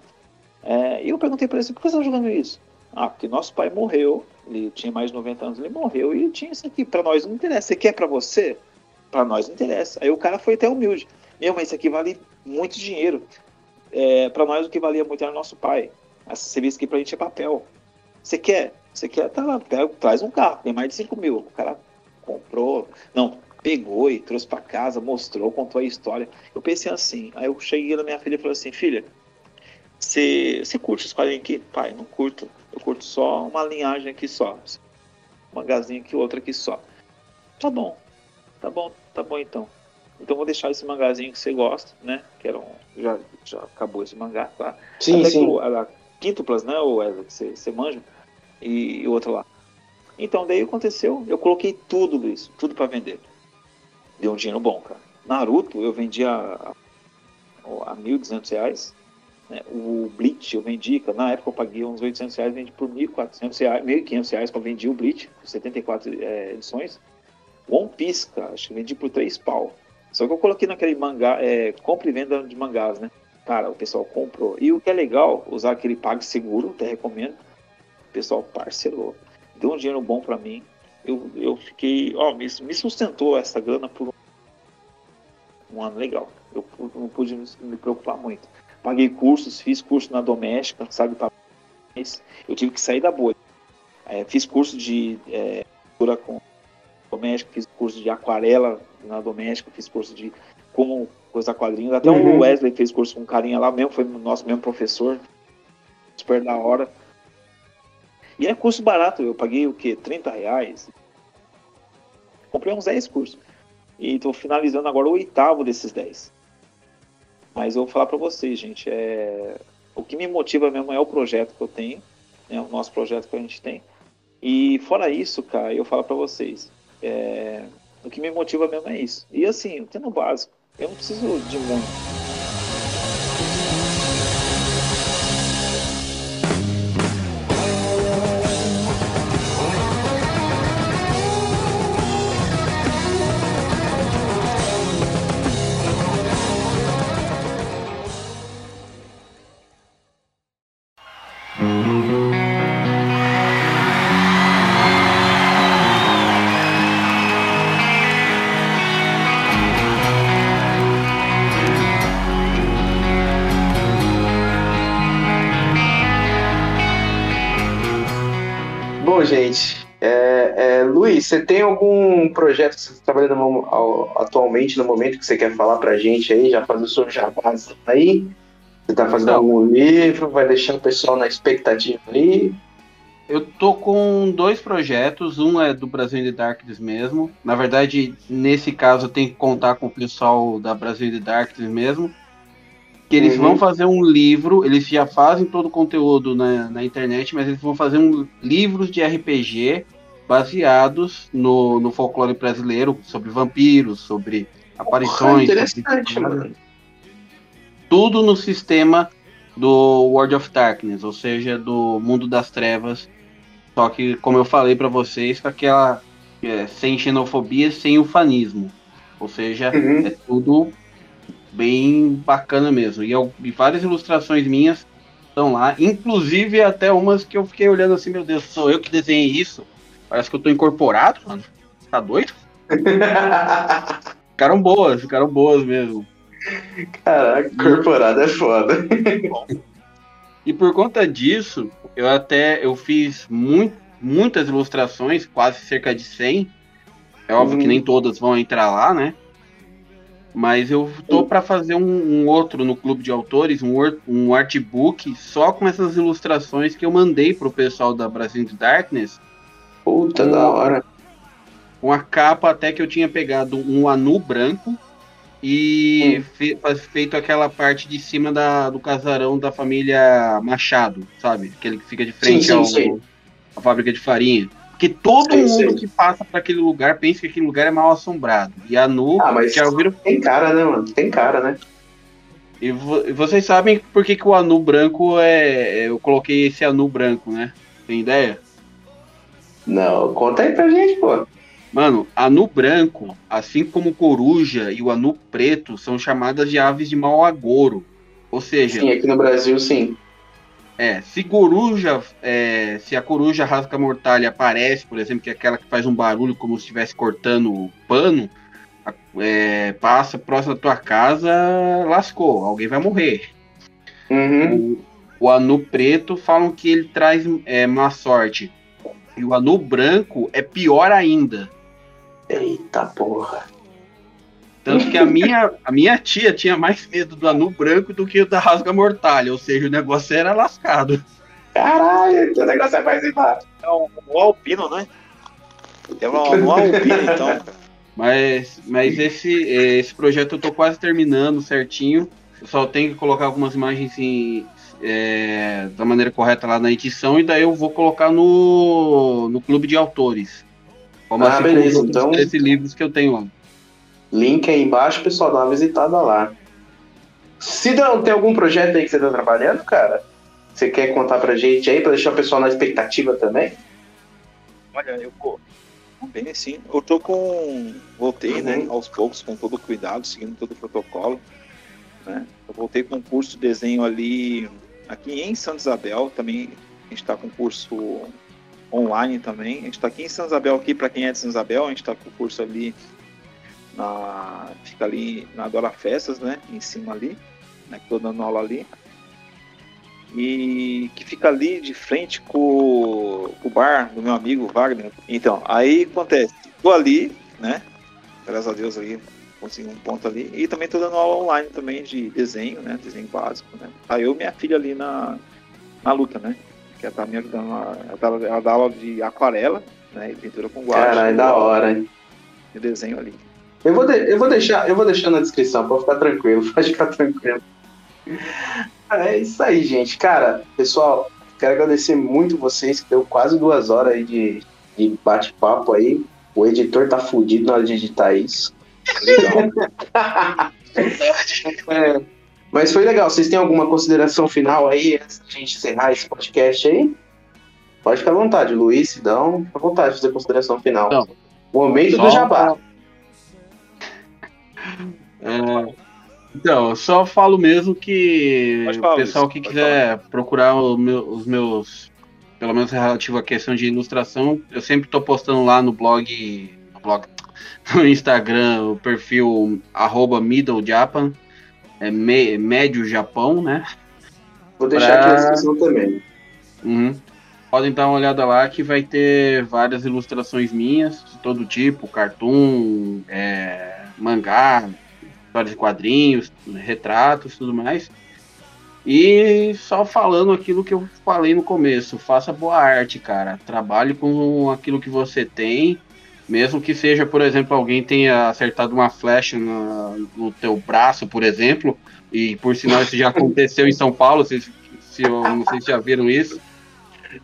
É, e eu perguntei para ele, por que você tá jogando isso? Ah, porque nosso pai morreu, ele tinha mais de 90 anos, ele morreu e tinha isso aqui, para nós não interessa. Você quer para você? Para nós não interessa. Aí o cara foi até humilde. Meu, mas isso aqui vale muito dinheiro. É, para nós o que valia muito era nosso pai. Essa serviço aqui pra gente é papel. Você quer? Você quer? Tá lá, pega, traz um carro, tem mais de 5 mil. O cara comprou, não, pegou e trouxe para casa, mostrou, contou a história. Eu pensei assim, aí eu cheguei na minha filha e falei assim, filha, você, curte os quadrinhos aqui? Pai, não curto. Eu curto só uma linhagem aqui só. Um mangazinho aqui, outra aqui só. Tá bom, tá bom, tá bom então. Então vou deixar esse mangazinho que você gosta, né? Que era um, já, já acabou esse mangá, tá? Sim, Até sim. que o, era quíntuplas, né, o Wesley, que você, manja, e, o outro lá. Então, daí aconteceu, eu coloquei tudo, Luiz, tudo pra vender. Deu um dinheiro bom, cara. Naruto eu vendia a, a 1.200 reais. Né? O Bleach eu vendi, cara, na época eu paguei uns 800 reais, vendi por 1.400 reais, 1.500 reais pra vender o Bleach, com 74 é, edições. One Piece, cara, acho que vendi por 3 pau. Só que eu coloquei naquele mangá, é, compra e venda de mangás, né? Cara, o pessoal comprou. E o que é legal, usar aquele pague seguro, até recomendo. O pessoal parcelou. Deu um dinheiro bom pra mim. Eu, eu fiquei, ó, me, me sustentou essa grana por um ano legal. Eu, não pude me, preocupar muito. Paguei cursos, fiz curso na doméstica, sabe? Eu tive que sair da bolha. É, fiz curso de é, com doméstica, fiz curso de aquarela na doméstica, fiz curso de como coisa quadrinhos. Até Uhum. o Wesley fez curso com um carinha lá mesmo, foi nosso mesmo professor. Super da hora. E é curso barato, eu paguei o quê? 30 reais. Comprei uns 10 cursos. E estou finalizando agora o oitavo desses 10. Mas eu vou falar para vocês, gente, é... o que me motiva mesmo é o projeto que eu tenho, né, o nosso projeto que a gente tem. E fora isso, cara, eu falo para vocês, é... o que me motiva mesmo é isso. E assim, tendo básico, eu não preciso de muito. Você tem algum projeto que você está trabalhando no- atualmente, no momento que você quer falar pra gente aí? Já fazer o seu jabás aí? Você tá fazendo Não. algum livro? Vai deixar o pessoal na expectativa aí? Eu tô com dois projetos, um é do Brasil in the Darkness mesmo. Na verdade, nesse caso eu tenho que contar com o pessoal da Brasil in the Darkness mesmo. Que eles Uhum. vão fazer um livro, eles já fazem todo o conteúdo na, na internet, mas eles vão fazer um livros de RPG baseados no, no folclore brasileiro, sobre vampiros, sobre aparições. interessante, sobre- mano. tudo no sistema do World of Darkness, ou seja, do mundo das trevas. Só que, como eu falei pra vocês, com aquela é, sem xenofobia, sem ufanismo. Ou seja, Uhum. é tudo bem bacana mesmo. E, eu- e várias ilustrações minhas estão lá, inclusive até umas que eu fiquei olhando assim, meu Deus, sou eu que desenhei isso? Parece que eu tô incorporado, mano. Tá doido? Ficaram boas, ficaram boas mesmo. Caraca, corporado é foda. E por conta disso, eu até eu fiz muito, muitas ilustrações, quase cerca de 100. É óbvio Uhum. que nem todas vão entrar lá, né? Mas eu tô para fazer um, um outro no clube de autores, um, um artbook só com essas ilustrações que eu mandei pro pessoal da Brasil Darkness, Puta da hora. com a capa até que eu tinha pegado um anu branco e fe- faz- feito aquela parte de cima da, do casarão da família Machado, sabe? Aquele que fica de frente sim, ao, sim. à fábrica de farinha. Porque todo Sei, mundo sei. que passa para aquele lugar pensa que aquele lugar é mal assombrado. E a Nu, Ah, mas já ouviram? tem cara, né, mano? Tem cara, né? E vo- e vocês sabem por que, que o anu branco é. Eu coloquei esse anu branco, né? Tem ideia? Não, conta aí pra gente, pô. Mano, anu branco, assim como coruja e o anu preto, são chamadas de aves de mau agouro. Ou seja, Sim, aqui no Brasil, sim. é, se coruja, é, se a coruja rasga mortalha aparece, por exemplo, que é aquela que faz um barulho como se estivesse cortando o pano, é, passa próximo da tua casa, lascou, alguém vai morrer. Uhum. O, o anu preto falam que ele traz é, má sorte. E o anu branco é pior ainda. Eita porra. Tanto que a minha, a minha tia tinha mais medo do anu branco do que o da rasga mortalha. Ou seja, o negócio era lascado. Caralho, o negócio é mais embaixo. É um, um alpino, né? É um, um alpino, então. Mas, mas esse, esse projeto eu tô quase terminando certinho. Eu só tenho que colocar algumas imagens em, é, da maneira correta lá na edição. E daí eu vou colocar no, no clube de autores. Como Ah, assim beleza, então- 13 livros que eu tenho lá. Link aí embaixo, pessoal, dá uma visitada lá. Sidão, tem algum projeto aí que você tá trabalhando, cara? Você quer contar pra gente aí, pra deixar o pessoal na expectativa também? Olha, eu pô, bem assim. Eu tô com. Voltei, né? Uhum. Aos poucos, com todo cuidado, seguindo todo o protocolo. Né? Eu voltei com um curso de desenho ali, aqui em Santa Isabel, também. A gente tá com curso online também. A gente tá aqui em Santa Isabel, aqui, para quem é de Santa Isabel, a gente tá com curso ali na. Fica ali na Dora Festas, né? Em cima ali. Né, que tô dando aula ali. E que fica ali de frente com, com o bar do meu amigo Wagner. Então, aí acontece, tô ali, né? Graças a Deus ali, consegui um ponto ali. E também tô dando aula online também de desenho, né? Desenho básico, né? Aí eu e minha filha ali na, na luta, né? Que ela tá me ajudando, a- ela, dá, ela dá aula de aquarela, né? E pintura com guache. Caralho, da hora, hein? E desenho ali. Eu vou, de- eu, vou deixar, eu vou deixar na descrição, pra ficar tranquilo, <laughs> pode ficar tranquilo. É isso aí, gente. Cara, pessoal, quero agradecer muito vocês, que deu quase duas horas aí de, de bate-papo aí. O editor tá fudido na hora de editar isso. Legal. <laughs> É, mas foi legal. Vocês têm alguma consideração final aí, antes da gente encerrar esse podcast aí? Pode ficar à vontade, Luiz, Sidão, fica à vontade de fazer consideração final. Não. Momento Só- do jabá. É, então, eu só falo mesmo que falar, o pessoal Luiz, que quiser procurar o meu- os meus, pelo menos relativo à questão de ilustração, eu sempre estou postando lá no blog, no blog, <laughs> no Instagram, o perfil arroba Middle Japan, é me- médio Japão, né? Vou deixar aqui Pra- na descrição também. Uhum. podem dar uma olhada lá que vai ter várias ilustrações minhas, de todo tipo, cartoon, é, mangá, histórias de quadrinhos, retratos, tudo mais. E só falando aquilo que eu falei no começo, faça boa arte, cara. Trabalhe com aquilo que você tem, mesmo que seja, por exemplo, alguém tenha acertado uma flecha na- no teu braço, por exemplo, e por sinal isso já <laughs> aconteceu em São Paulo, se, se eu não sei se já viram isso.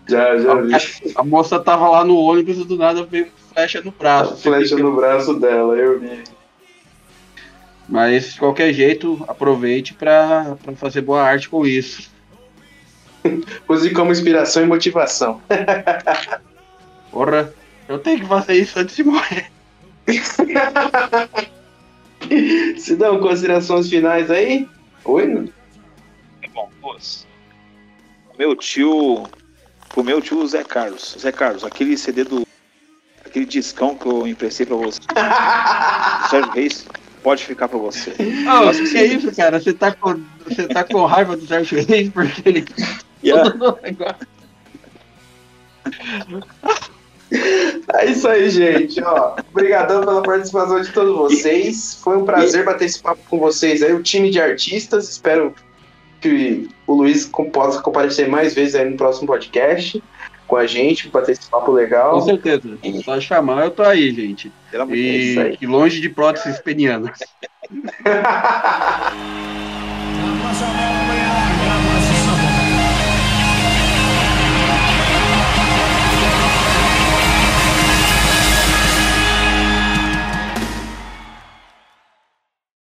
Já, já vi. A moça tava lá no ônibus e do nada veio flecha no A braço. flecha no braço dela, eu vi. Mas de qualquer jeito, aproveite pra fazer boa arte com isso. <laughs> Use como inspiração e motivação. <laughs> Porra, eu tenho que fazer isso antes de morrer. <laughs> Se dão considerações finais aí? Oi? não? Bom, duas. Meu tio. Pro meu tio Zé Carlos. Zé Carlos, aquele CD do. Aquele discão que eu emprestei pra você. <laughs> Sérgio Reis, pode ficar pra você. <laughs> Ô, que é isso, cara? Você tá com, você tá com raiva do Sérgio Reis porque ele. Yeah. É isso aí, gente. Ó, obrigadão pela participação de todos vocês. Foi um prazer bater esse papo com vocês aí, o time de artistas. Espero que o Luiz com- possa comparecer mais vezes aí no próximo podcast com a gente, bater esse papo Com legal. certeza. Só chamar, eu tô aí, gente. Isso aí. E, e longe de próteses penianas. <laughs>